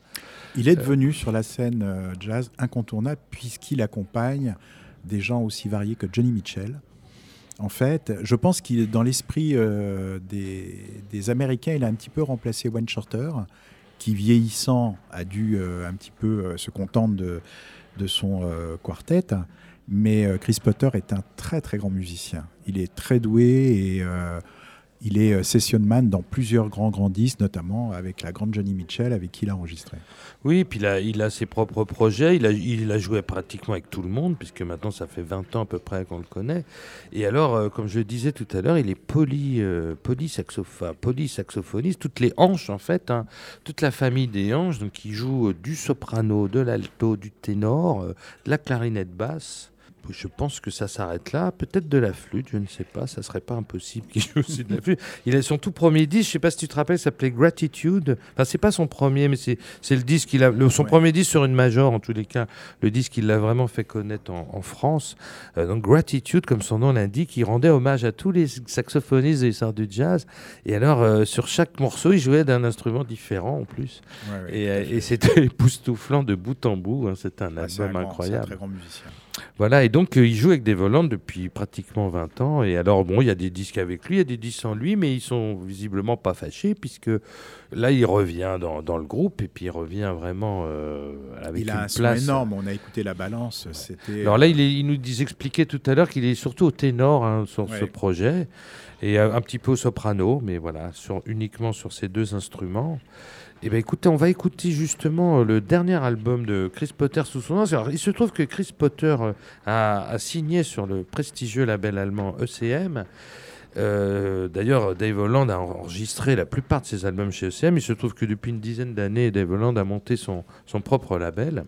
Il est devenu sur la scène jazz incontournable, puisqu'il accompagne des gens aussi variés que Johnny Mitchell. En fait, je pense qu'il dans l'esprit euh, des, Américains, il a un petit peu remplacé Wayne Shorter, qui vieillissant a dû euh, un petit peu euh, se contenter de, de son quartet. Mais Chris Potter est un très très grand musicien. Il est très doué et il est sessionman dans plusieurs grands grands disques, notamment avec la grande Johnny Mitchell avec qui il a enregistré. Oui, puis il a, ses propres projets. Il a, joué pratiquement avec tout le monde, puisque maintenant ça fait 20 ans à peu près qu'on le connaît. Et alors, euh, comme je le disais tout à l'heure, il est poly, euh, saxophoniste, toutes les hanches en fait, hein. toute la famille des hanches. Donc il joue euh, du soprano, de l'alto, du ténor, de la clarinette basse je pense que ça s'arrête là. Peut-être de la flûte, je ne sais pas. Ça serait pas impossible qu'il [LAUGHS] joue aussi de la flûte. Il a son tout premier disque, je sais pas si tu te rappelles, s'appelait Gratitude. Enfin, c'est pas son premier, mais c'est le disque qu'il a, son premier disque sur une major, en tous les cas, le disque qu'il l'a vraiment fait connaître en, France. Euh, donc Gratitude, comme son nom l'indique, il rendait hommage à tous les saxophonistes et les du jazz. Et alors, euh, sur chaque morceau, il jouait d'un instrument différent en plus. et, euh, et c'était [LAUGHS] époustouflant de bout en bout. Hein. C'était un album incroyable. Un très grand musicien. Voilà, et donc euh, il joue avec des volantes depuis pratiquement 20 ans. Et alors, bon, il y a des disques avec lui, il y a des disques sans lui, mais ils sont visiblement pas fâchés, puisque là, il revient dans, le groupe, et puis il revient vraiment euh, avec il a un son énorme, on a écouté la balance. C'était, alors là, il, il nous expliquait tout à l'heure qu'il est surtout au ténor hein, sur ce projet, et un petit peu au soprano, mais voilà, sur, uniquement sur ces deux instruments. Eh bien, écoutez, on va écouter justement euh, le dernier album de Chris Potter sous son nom. il se trouve que Chris Potter euh, a, signé sur le prestigieux label allemand ECM. Euh, d'ailleurs, Dave Holland a enregistré la plupart de ses albums chez ECM. Il se trouve que depuis une dizaine d'années, Dave Holland a monté son, son propre label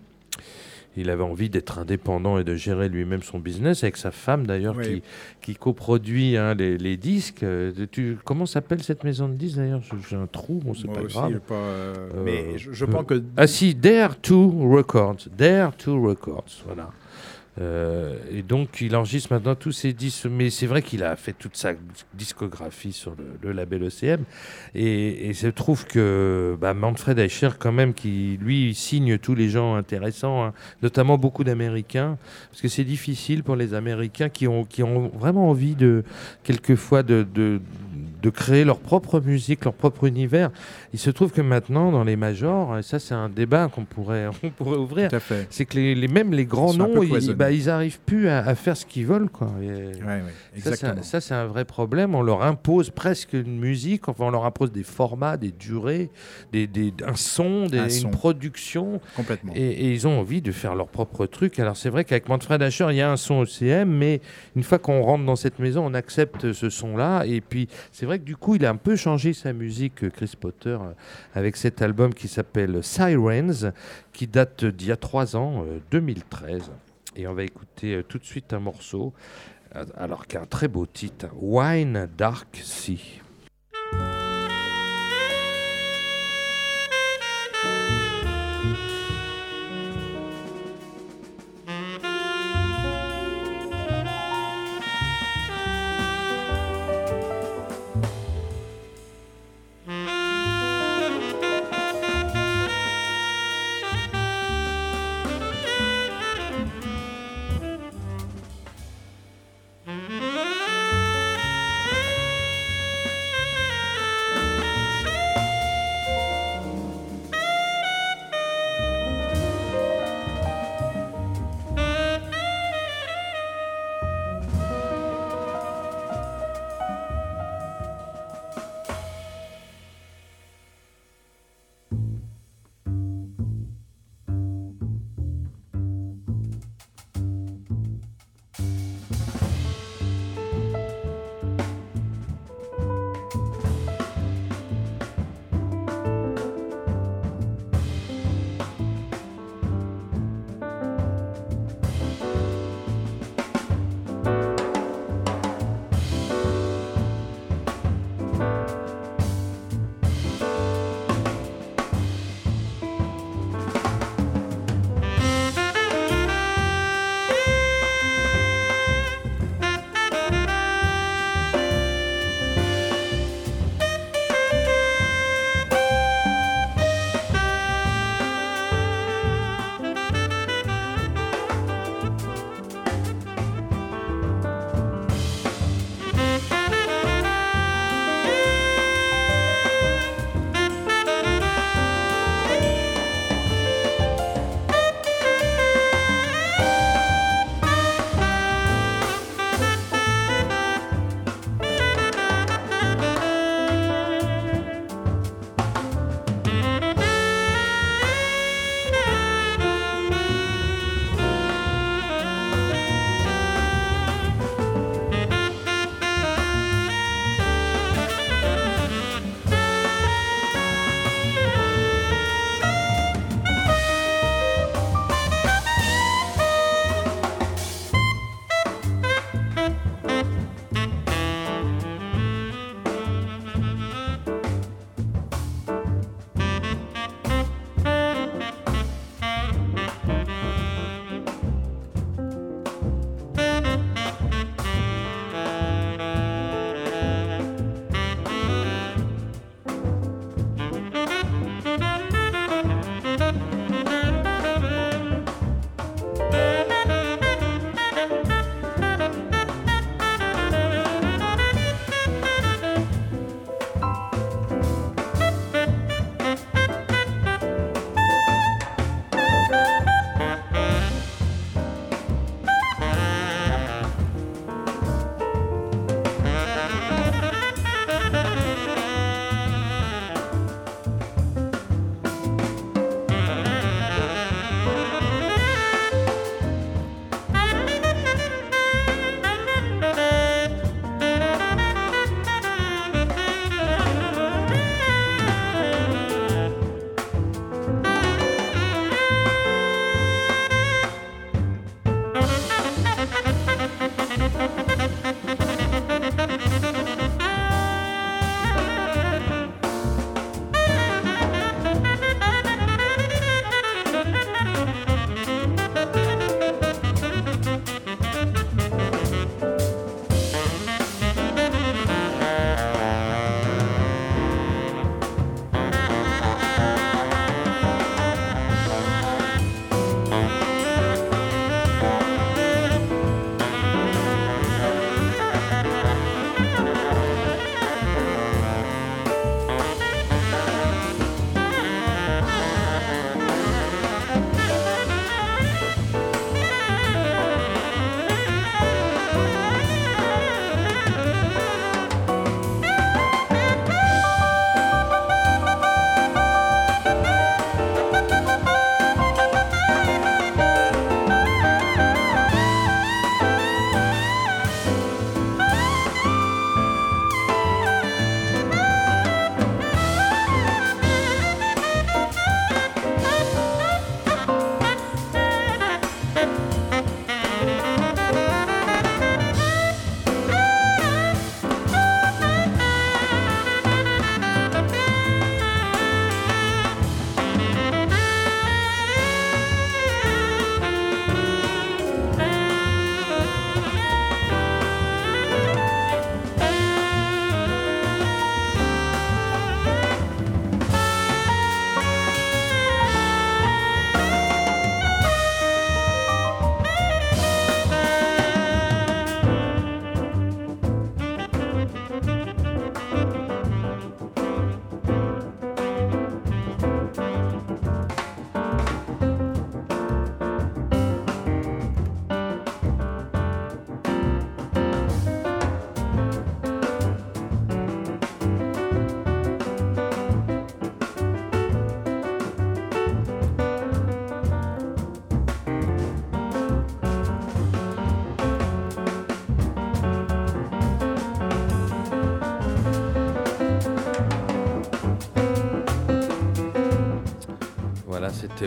il avait envie d'être indépendant et de gérer lui-même son business avec sa femme d'ailleurs qui, qui coproduit hein, les, disques. Euh, tu, comment s'appelle cette maison de disques d'ailleurs? J'ai un trou, bon, c'est pas grave. Euh, mais je, pense que. Ah si, Dare to Records. Dare to Records, voilà. Euh, et donc, il enregistre maintenant tous ses disques. Mais c'est vrai qu'il a fait toute sa discographie sur le, label ECM. Et, il se trouve que bah, Manfred Eicher, quand même, qui lui signe tous les gens intéressants, hein, notamment beaucoup d'Américains, parce que c'est difficile pour les Américains qui ont, vraiment envie de, quelquefois, de de créer leur propre musique, leur propre univers. Il se trouve que maintenant, dans les majors, et ça c'est un débat qu'on pourrait, [LAUGHS] on pourrait ouvrir, c'est que les, même les grands noms, ils, bah, ils arrivent plus à, faire ce qu'ils veulent. Quoi. ça, c'est un vrai problème. On leur impose presque une musique, enfin on leur impose des formats, des durées, des, des un son, des, une production. Complètement. Et, ils ont envie de faire leur propre truc. Alors c'est vrai qu'avec Manfred Asher, il y a un son OCM, mais une fois qu'on rentre dans cette maison, on accepte ce son-là. Et puis c'est vrai que du coup, il a un peu changé sa musique, euh, Chris Potter, euh, avec cet album qui s'appelle Sirens, qui date d'il y a trois ans, 2013. Euh, Et on va écouter tout de suite un morceau, alors qu'un très beau titre, Wine Dark Sea.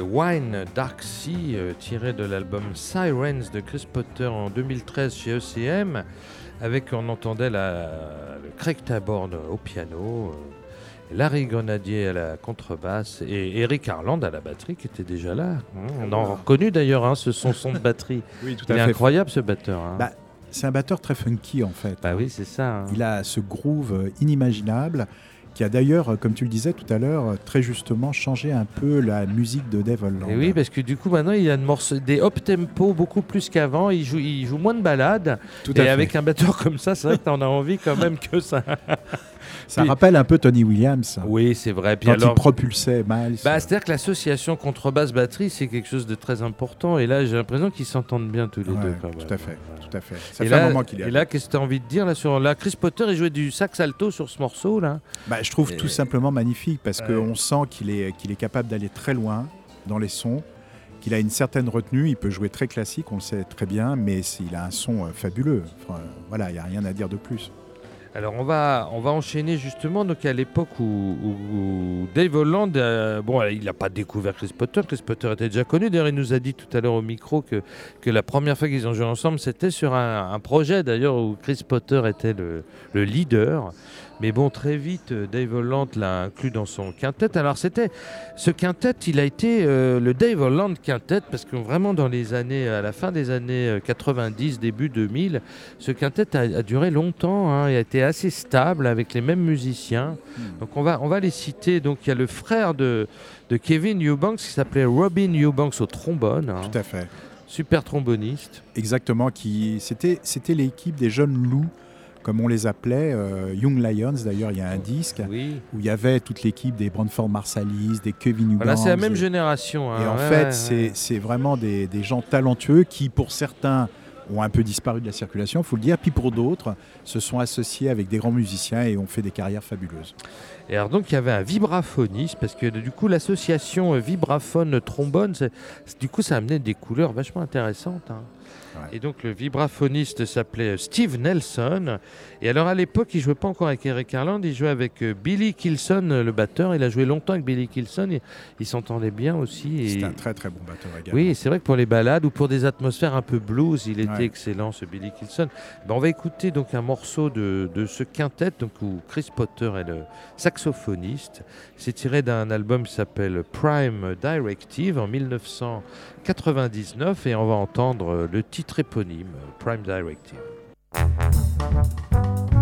Wine Dark Sea, euh, tiré de l'album Sirens de Chris Potter en 2013 chez ECM, avec, on entendait la, le Craig Taborn au piano, euh, Larry Grenadier à la contrebasse et Eric Harland à la batterie qui était déjà là. Hein, on a reconnu d'ailleurs hein, ce son, son de batterie. [LAUGHS] Oui, tout Il à est fait. incroyable ce batteur. hein. Bah, c'est un batteur très funky en fait. Bah oui, c'est ça. hein. Il a ce groove euh, inimaginable qui a d'ailleurs, euh, comme tu le disais tout à l'heure, euh, très justement changé un peu la musique de Devilland. Et oui, parce que du coup, maintenant, il a des up tempo beaucoup plus qu'avant. Il joue, il joue moins de balades. tout à Et fait. avec un batteur [LAUGHS] comme ça, c'est vrai que t'en as envie quand même que ça. [LAUGHS] Ça puis- rappelle un peu Tony Williams Oui, c'est vrai. Puis quand alors, il propulsait Miles. bah, c'est-à-dire que l'association contrebasse-batterie, c'est quelque chose de très important. Et là, j'ai l'impression qu'ils s'entendent bien tous les Ouais, deux. Quand même. tout à fait, tout à fait. Ça Et fait là, un moment qu'il est. et là, qu'est-ce que tu as envie de dire là sur là Chris Potter, il jouait du sax alto sur ce morceau là. Bah, je trouve Et- tout simplement magnifique parce Ouais. qu'on sent qu'il est, qu'il est capable d'aller très loin dans les sons, qu'il a une certaine retenue. Il peut jouer très classique, on le sait très bien, mais il a un son euh, fabuleux. Enfin, voilà, il n'y a rien à dire de plus. Alors on va on va enchaîner justement donc à l'époque où, Dave Holland euh, bon il n'a pas découvert Chris Potter. Chris Potter était déjà connu. D'ailleurs il nous a dit tout à l'heure au micro que, la première fois qu'ils ont joué ensemble c'était sur un, projet d'ailleurs où Chris Potter était le leader mais bon très vite euh, Dave Holland l'a inclus dans son quintet alors c'était ce quintet il a été euh, le Dave Holland quintet parce que vraiment dans les années à la fin des années euh, 90 début 2000 ce quintet a, a duré longtemps hein, et a été assez stable avec les mêmes musiciens. Donc on va, on va les citer. Donc il y a le frère de, de Kevin Eubanks qui s'appelait Robin Eubanks au trombone, hein, Tout à fait. super tromboniste. Exactement. Qui, c'était, c'était l'équipe des jeunes loups, comme on les appelait, euh, Young Lions. D'ailleurs, il y a un disque Oui. où il y avait toute l'équipe des Brandford Marsalis, des Kevin Eubanks. Voilà, c'est la même des- génération. hein, Et en ouais, fait, ouais, c'est ouais. c'est vraiment des, des gens talentueux qui, pour certains, ont un peu disparu de la circulation, il faut le dire, puis pour d'autres, se sont associés avec des grands musiciens et ont fait des carrières fabuleuses. Et alors donc il y avait un vibraphoniste parce que du coup l'association euh, vibraphone trombone, c'est- c'est- du coup ça amenait des couleurs vachement intéressantes. hein. Et donc le vibraphoniste s'appelait Steve Nelson. Et alors à l'époque il jouait pas encore avec Eric Harland, il jouait avec euh, Billy Kilson, euh, le batteur. Il a joué longtemps avec Billy Kilson. et il s'entendait bien aussi. C'est un très très bon batteur également. Oui, c'est vrai que pour les balades ou pour des atmosphères un peu blues, il était Ouais. excellent ce Billy Kilson. Ben, on va écouter donc un morceau de, de ce quintet donc, où Chris Potter est le saxophoniste. C'est tiré d'un album qui s'appelle Prime Directive en 1999 et on va entendre le titre éponyme Prime Directive. Thank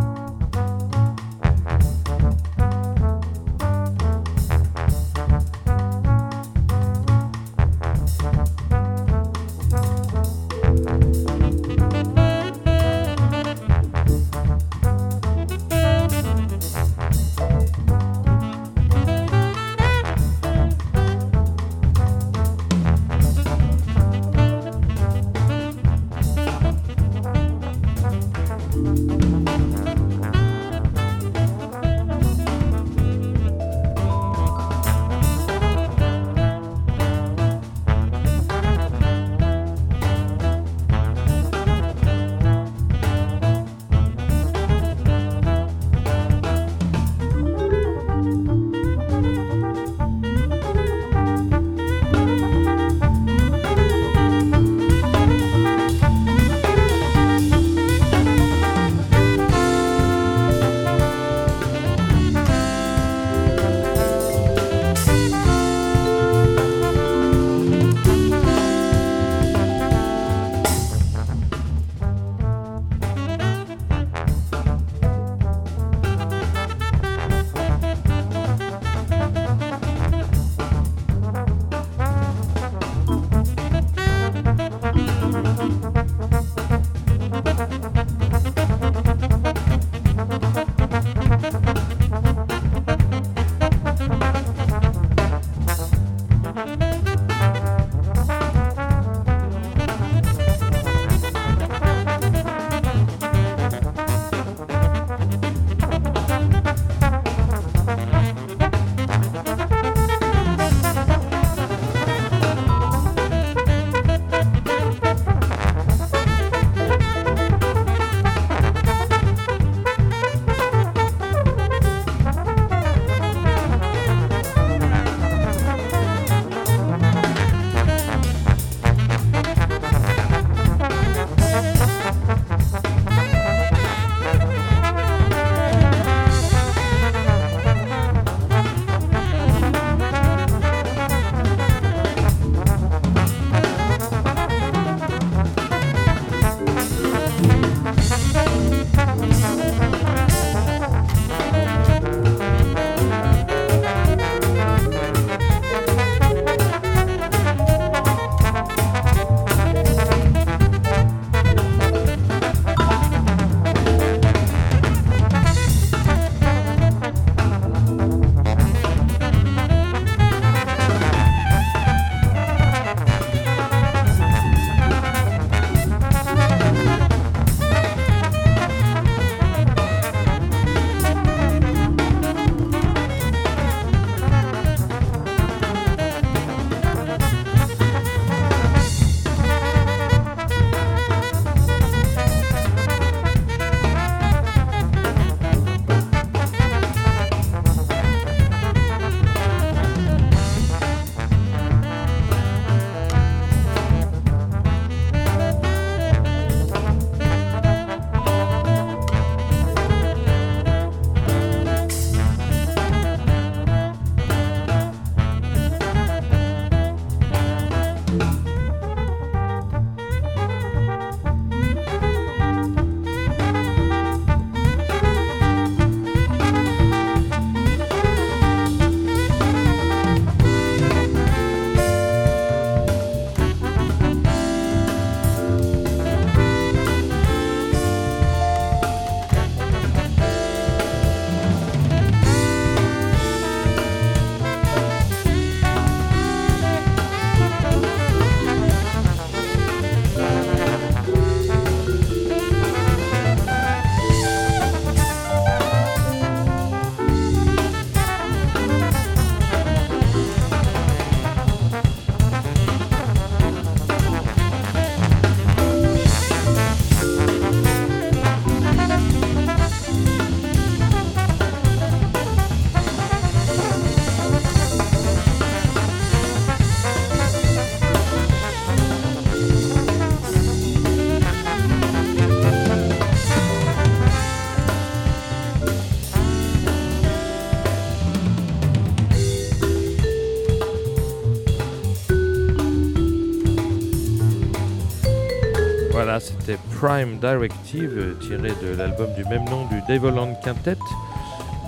Prime Directive, tiré de l'album du même nom du Dave Holland Quintet.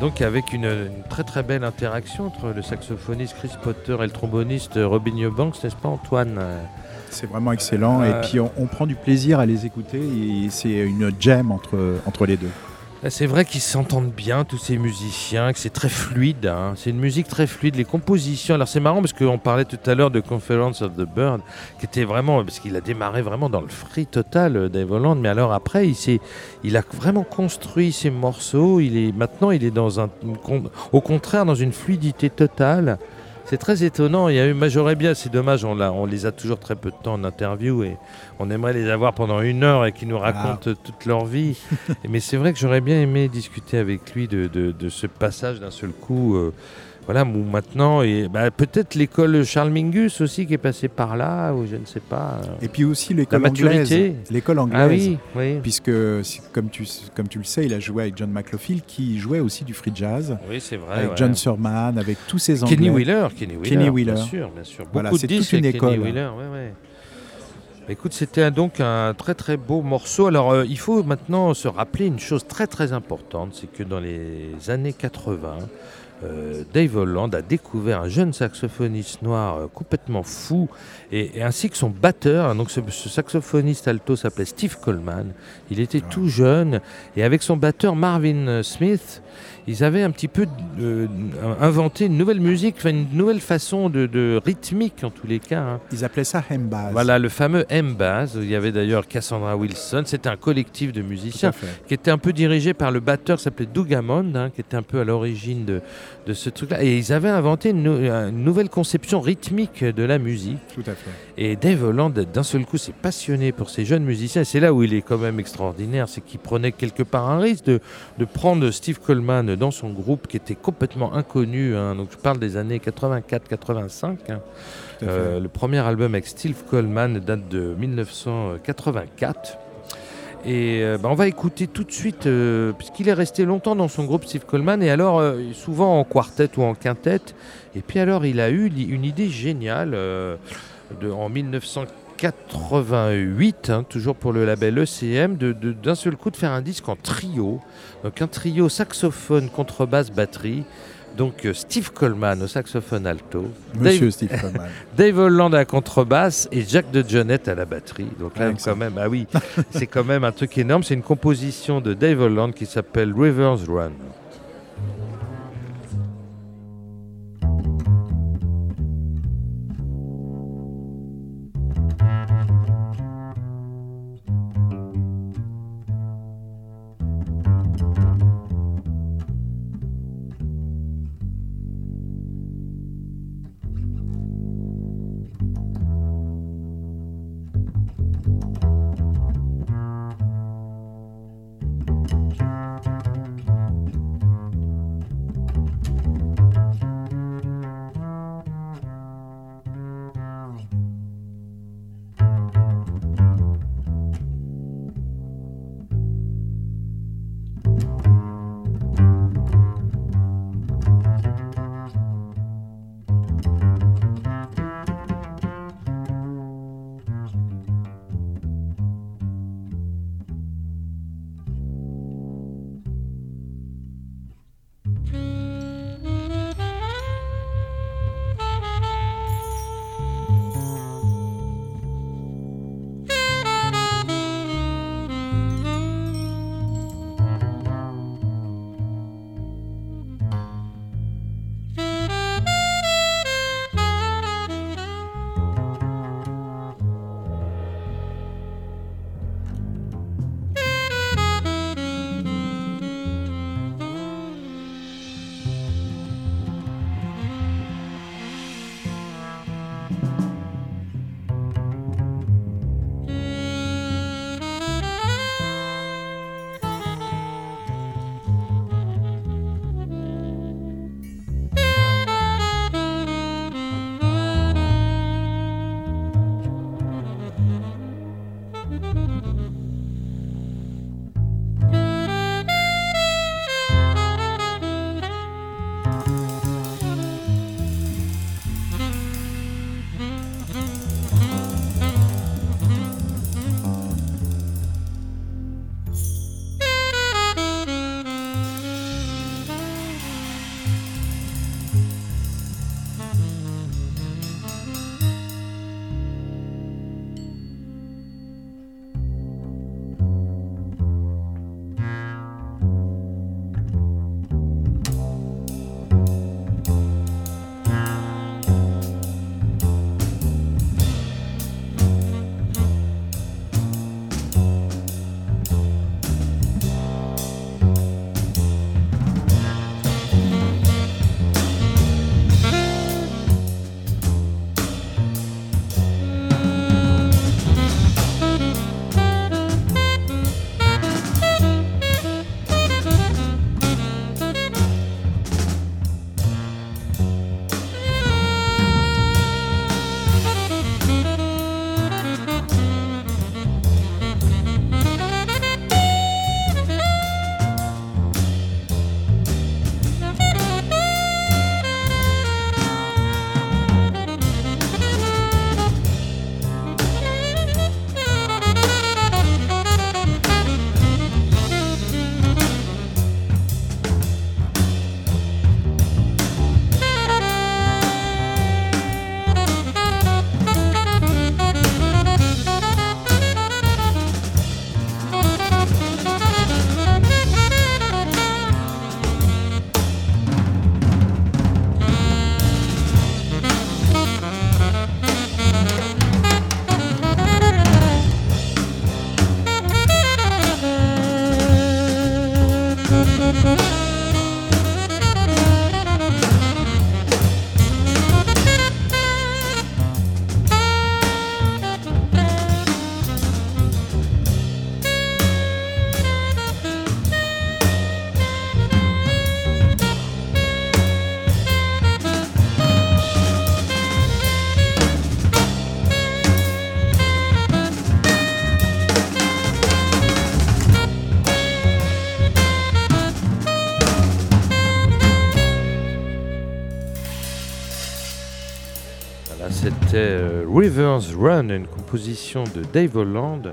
Donc avec une, très très belle interaction entre le saxophoniste Chris Potter et le tromboniste Robin Eubanks, n'est-ce pas Antoine? C'est vraiment excellent et Euh, puis on, on prend du plaisir à les écouter et c'est une jam entre, entre les deux. Là, C'est vrai qu'ils s'entendent bien, tous ces musiciens, que c'est très fluide. hein. C'est une musique très fluide. Les compositions. Alors, c'est marrant parce qu'on parlait tout à l'heure de Conference of the Bird, qui était vraiment. Parce qu'il a démarré vraiment dans le free total, euh, Dave Holland. Mais alors, après, il, il a vraiment construit ses morceaux. Il est, maintenant, il est dans un. Au contraire, dans une fluidité totale. C'est très étonnant. Il y a eu, j'aurais bien, c'est dommage, on, les a toujours très peu de temps en interview et on aimerait les avoir pendant une heure et qu'ils nous racontent toute leur vie. [LAUGHS] Mais c'est vrai que j'aurais bien aimé discuter avec lui de, de- de ce passage d'un seul coup. euh, voilà, où maintenant, et bah, peut-être l'école Charles Mingus aussi qui est passée par là, ou je ne sais pas. Et puis aussi l'école anglaise. L'école anglaise. Ah oui, oui. Puisque, comme tu, comme tu le sais, il a joué avec John McLaughlin, qui jouait aussi du free jazz, Oui, c'est vrai. avec ouais. John Surman, avec tous ces Anglais. Kenny Wheeler, Kenny Wheeler. Kenny Wheeler. Bien sûr, bien sûr. Voilà, Beaucoup c'est de toute une école. Kenny Wheeler, ouais, ouais. Écoute, c'était donc un très très beau morceau. Alors, euh, il faut maintenant se rappeler une chose très très importante, c'est que dans les années 80, euh, Dave Holland a découvert un jeune saxophoniste noir euh, complètement fou, et, et ainsi que son batteur. Donc, ce, ce saxophoniste alto s'appelait Steve Coleman. Il était tout jeune, et avec son batteur Marvin Smith, ils avaient un petit peu euh, inventé une nouvelle musique, une nouvelle façon de, de rythmique en tous les cas. hein. Ils appelaient ça Hembaz. Voilà, le fameux M-Bass. Il y avait d'ailleurs Cassandra Wilson. C'était un collectif de musiciens qui était un peu dirigé par le batteur qui s'appelait Doug Hammond, hein, qui était un peu à l'origine de, de ce truc-là. Et ils avaient inventé une, nou- une nouvelle conception rythmique de la musique. Tout à fait. Et Dave Holland, d'un seul coup, s'est passionné pour ces jeunes musiciens. Et c'est là où il est quand même extraordinaire, c'est qu'il prenait quelque part un risque de, de prendre Steve Coleman dans son groupe qui était complètement inconnu. hein. Donc je parle des années 84-85. hein. Euh, le premier album avec Steve Coleman date de 1984. Et euh, bah, on va écouter tout de suite, euh, puisqu'il est resté longtemps dans son groupe Steve Coleman, et alors euh, souvent en quartet ou en quintette. Et puis alors il a eu une idée géniale de, en 1988, hein, toujours pour le label ECM, de- de- d'un seul coup de faire un disque en trio. Donc un trio saxophone, contrebasse, batterie. Donc euh, Steve Coleman au saxophone alto, Monsieur Dave- Steve Coleman. [LAUGHS] Dave Holland à la contrebasse et Jack de Jonette à la batterie. Donc là, Ah, quand même, ah oui, [LAUGHS] c'est quand même un truc énorme. C'est une composition de Dave Holland qui s'appelle Rivers Run. Run, une composition de Dave Holland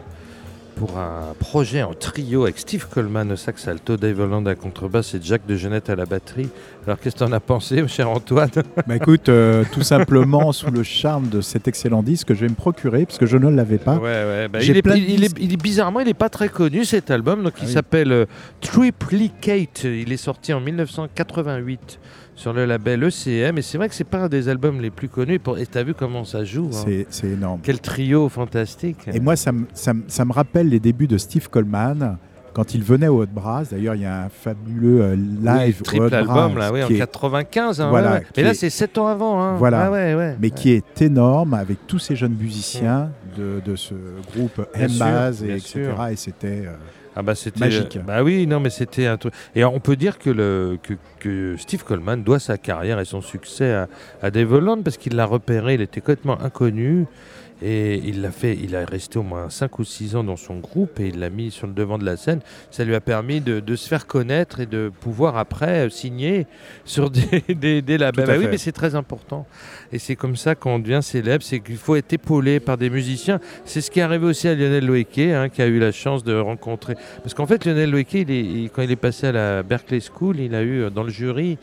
pour un projet en trio avec Steve Coleman au sax alto, Dave Holland à contrebasse et Jack de Genette à la batterie. Alors qu'est-ce que tu en as pensé, cher Antoine? Bah Écoute, euh, tout simplement [LAUGHS] sous le charme de cet excellent disque que je vais me procurer parce que je ne l'avais pas. Ouais, ouais, bah, il, est, bizarrement, il n'est pas très connu cet album, donc il ah s'appelle euh, Triplicate. Il est sorti en 1988 sur le label ECM. Et c'est vrai que c'est pas un des albums les plus connus. Pour... Et tu as vu comment ça joue hein. C'est énorme. Quel trio fantastique. Et moi, ça, me rappelle les débuts de Steve Coleman. Quand il venait au Hot Brass, d'ailleurs, il y a un fabuleux euh, live triple album là, oui, en 95. Hein, voilà, Mais là, c'est 7 ans avant. Hein. Voilà. Ah mais qui est énorme avec tous ces jeunes musiciens de, ce groupe M-Baz, et etc. Et c'était. Euh, ah bah c'était magique. Bah oui, non mais c'était un truc. Et on peut dire que, le, que, Steve Coleman doit sa carrière et son succès à, à Dave Holland parce qu'il l'a repéré, il était complètement inconnu. Et il l'a fait, il a resté au moins 5 ou 6 ans dans son groupe et il l'a mis sur le devant de la scène. Ça lui a permis de, se faire connaître et de pouvoir après euh, signer sur des, [LAUGHS] des, labels. Bah oui, mais c'est très important. Et c'est comme ça qu'on devient célèbre, c'est qu'il faut être épaulé par des musiciens. C'est ce qui est arrivé aussi à Lionel Loeke, hein, qui a eu la chance de rencontrer. Parce qu'en fait, Lionel Loeke, il quand il est passé à la Berkeley School, il a eu euh, dans le jury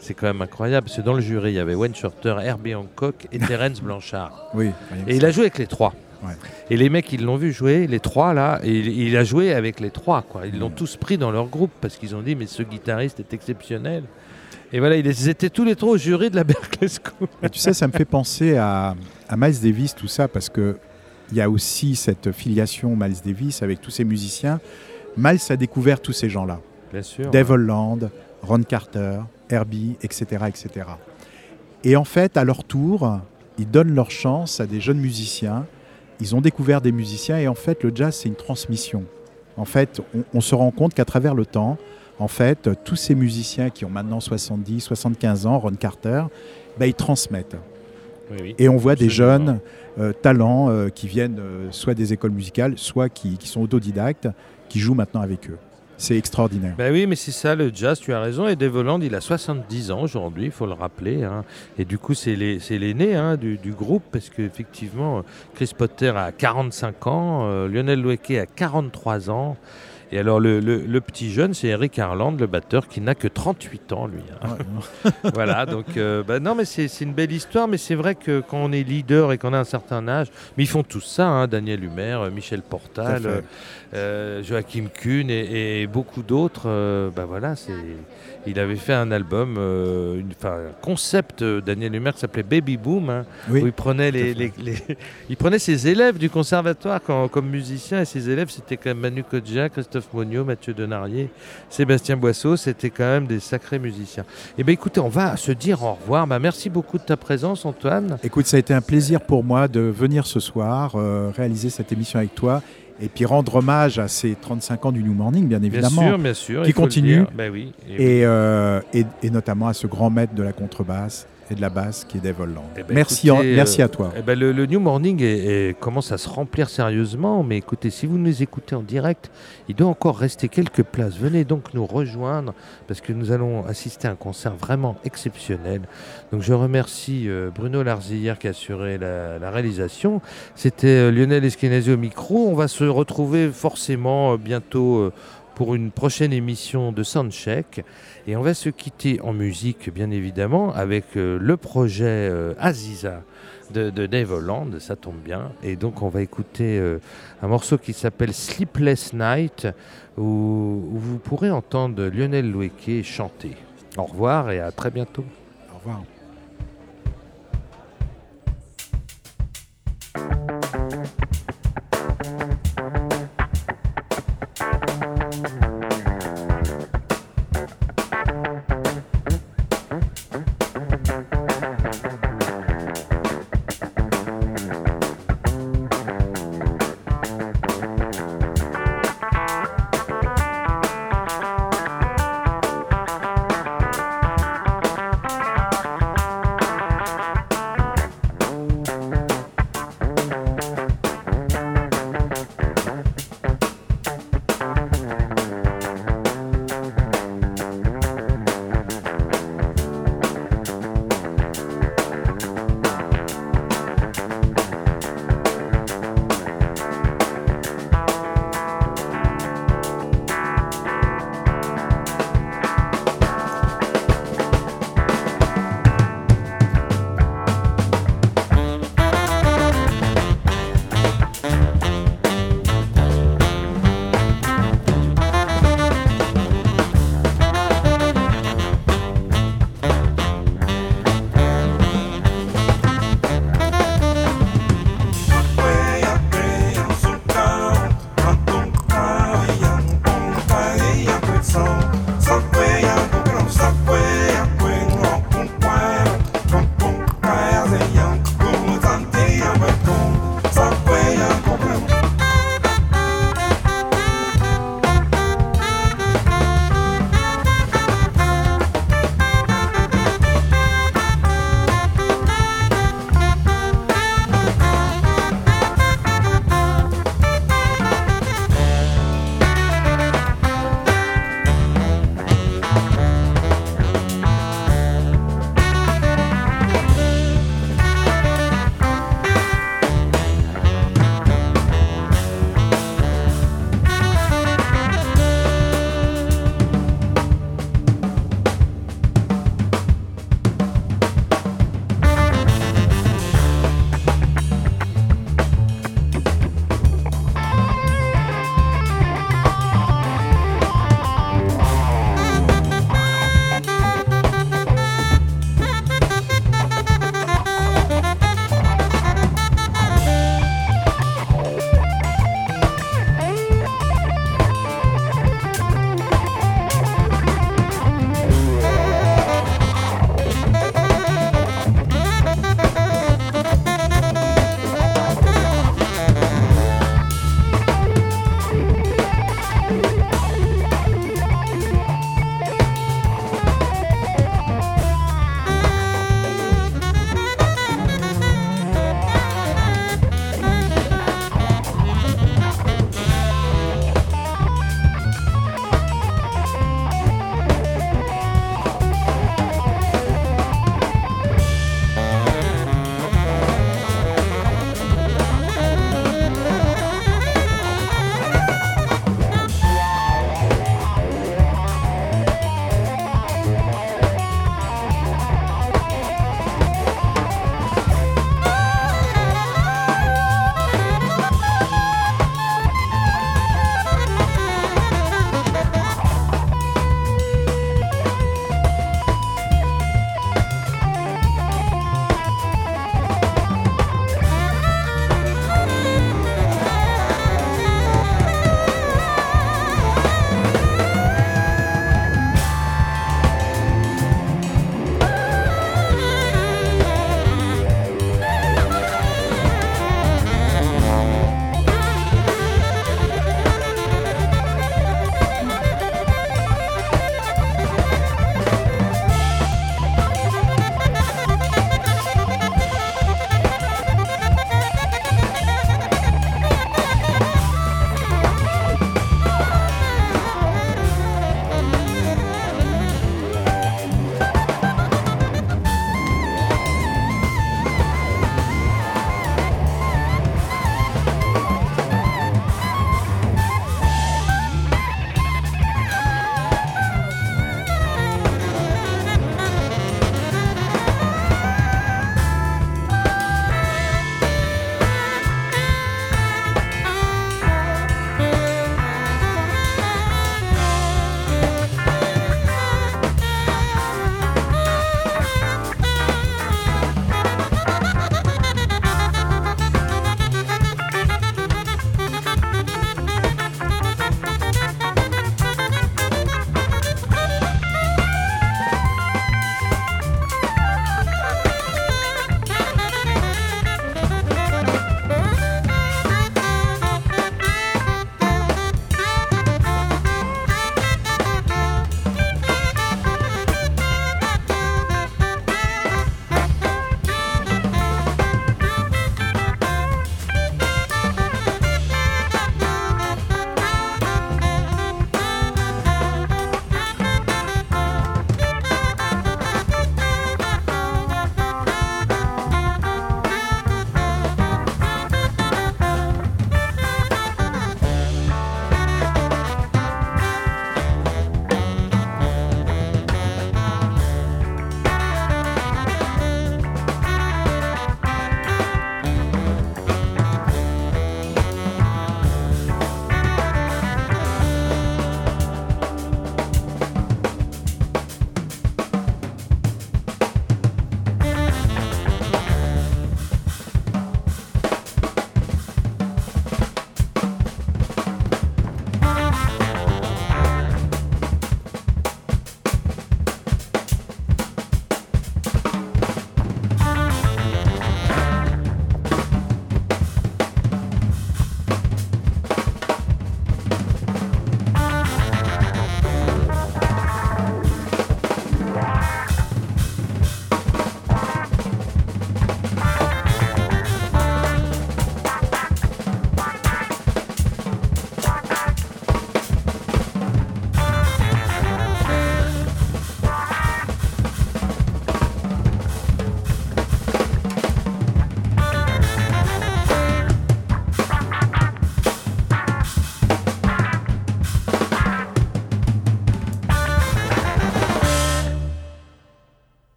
c'est quand même incroyable, parce que dans le jury, il y avait Wayne Shorter, Herbie Hancock et [LAUGHS] Terence Blanchard. Oui. Et il a joué avec les trois. Et les mecs, ils l'ont vu jouer, les trois là, et il, a joué avec les trois. Quoi. Ils l'ont tous pris dans leur groupe parce qu'ils ont dit, mais ce guitariste est exceptionnel. Et voilà, ils étaient tous les trois au jury de la [LAUGHS] Berkeley School. Et tu sais, ça me fait penser à, Miles Davis, tout ça, parce que il y a aussi cette filiation Miles Davis avec tous ces musiciens. Miles a découvert tous ces gens-là. Bien sûr. Dave Holland, Ron Carter, Herbie, etc., etc. Et en fait, à leur tour, ils donnent leur chance à des jeunes musiciens. Ils ont découvert des musiciens et en fait, le jazz, c'est une transmission. En fait, on, se rend compte qu'à travers le temps, en fait, tous ces musiciens qui ont maintenant 70, 75 ans, Ron Carter, ben, ils transmettent. et on voit des jeunes euh, talents euh, qui viennent euh, soit des écoles musicales, soit qui, qui sont autodidactes, qui jouent maintenant avec eux. C'est extraordinaire. Ben oui, mais c'est ça le jazz, tu as raison. Et Dave Holland, il a 70 ans aujourd'hui, il faut le rappeler. Hein. Et du coup, c'est l'aîné hein, du, groupe, parce qu'effectivement, Chris Potter a 45 ans, euh, Lionel Loueke a 43 ans. Et alors, le, petit jeune, c'est Eric Harland, le batteur, qui n'a que 38 ans, lui. Hein. [LAUGHS] voilà, donc, euh, bah, non, mais c'est une belle histoire, mais c'est vrai que quand on est leader et qu'on a un certain âge, mais ils font tous ça, hein, Daniel Humer, euh, Michel Portal, euh, Joachim Kuhn et, beaucoup d'autres, bah voilà, c'est il avait fait un album, euh, un concept euh, Daniel Humer qui s'appelait Baby Boom, hein, où il prenait, les, [LAUGHS] il prenait ses élèves du conservatoire comme musiciens, et ses élèves c'était quand même Manu Kodja, Christophe Monio, Mathieu Denarier, Sébastien Boisseau, c'était quand même des sacrés musiciens. Et eh bien écoutez, on va se dire au revoir. Bah, merci beaucoup de ta présence Antoine. Écoute, ça a été un plaisir pour moi de venir ce soir, euh, réaliser cette émission avec toi et puis rendre hommage à ces 35 ans du New Morning, bien évidemment, bien sûr, bien sûr, qui continue, ben oui, et, euh, et, et, notamment à ce grand maître de la contrebasse, et de la basse qui est Dave Holland. Eh ben, merci, merci à toi. Eh ben, le, New Morning commence à se remplir sérieusement, mais écoutez, si vous nous écoutez en direct, il doit encore rester quelques places. Venez donc nous rejoindre parce que nous allons assister à un concert vraiment exceptionnel. Donc je remercie euh, Bruno Larzillière qui a assuré la, réalisation. C'était euh, Lionel Eskenazi au micro. On va se retrouver forcément euh, bientôt pour une prochaine émission de Soundcheck. Et on va se quitter en musique, bien évidemment, avec euh, le projet euh, Aziza de, Dave Holland, ça tombe bien. Et donc on va écouter euh, un morceau qui s'appelle Sleepless Night, où, vous pourrez entendre Lionel Louéquet chanter. Au revoir et à très bientôt. Au revoir.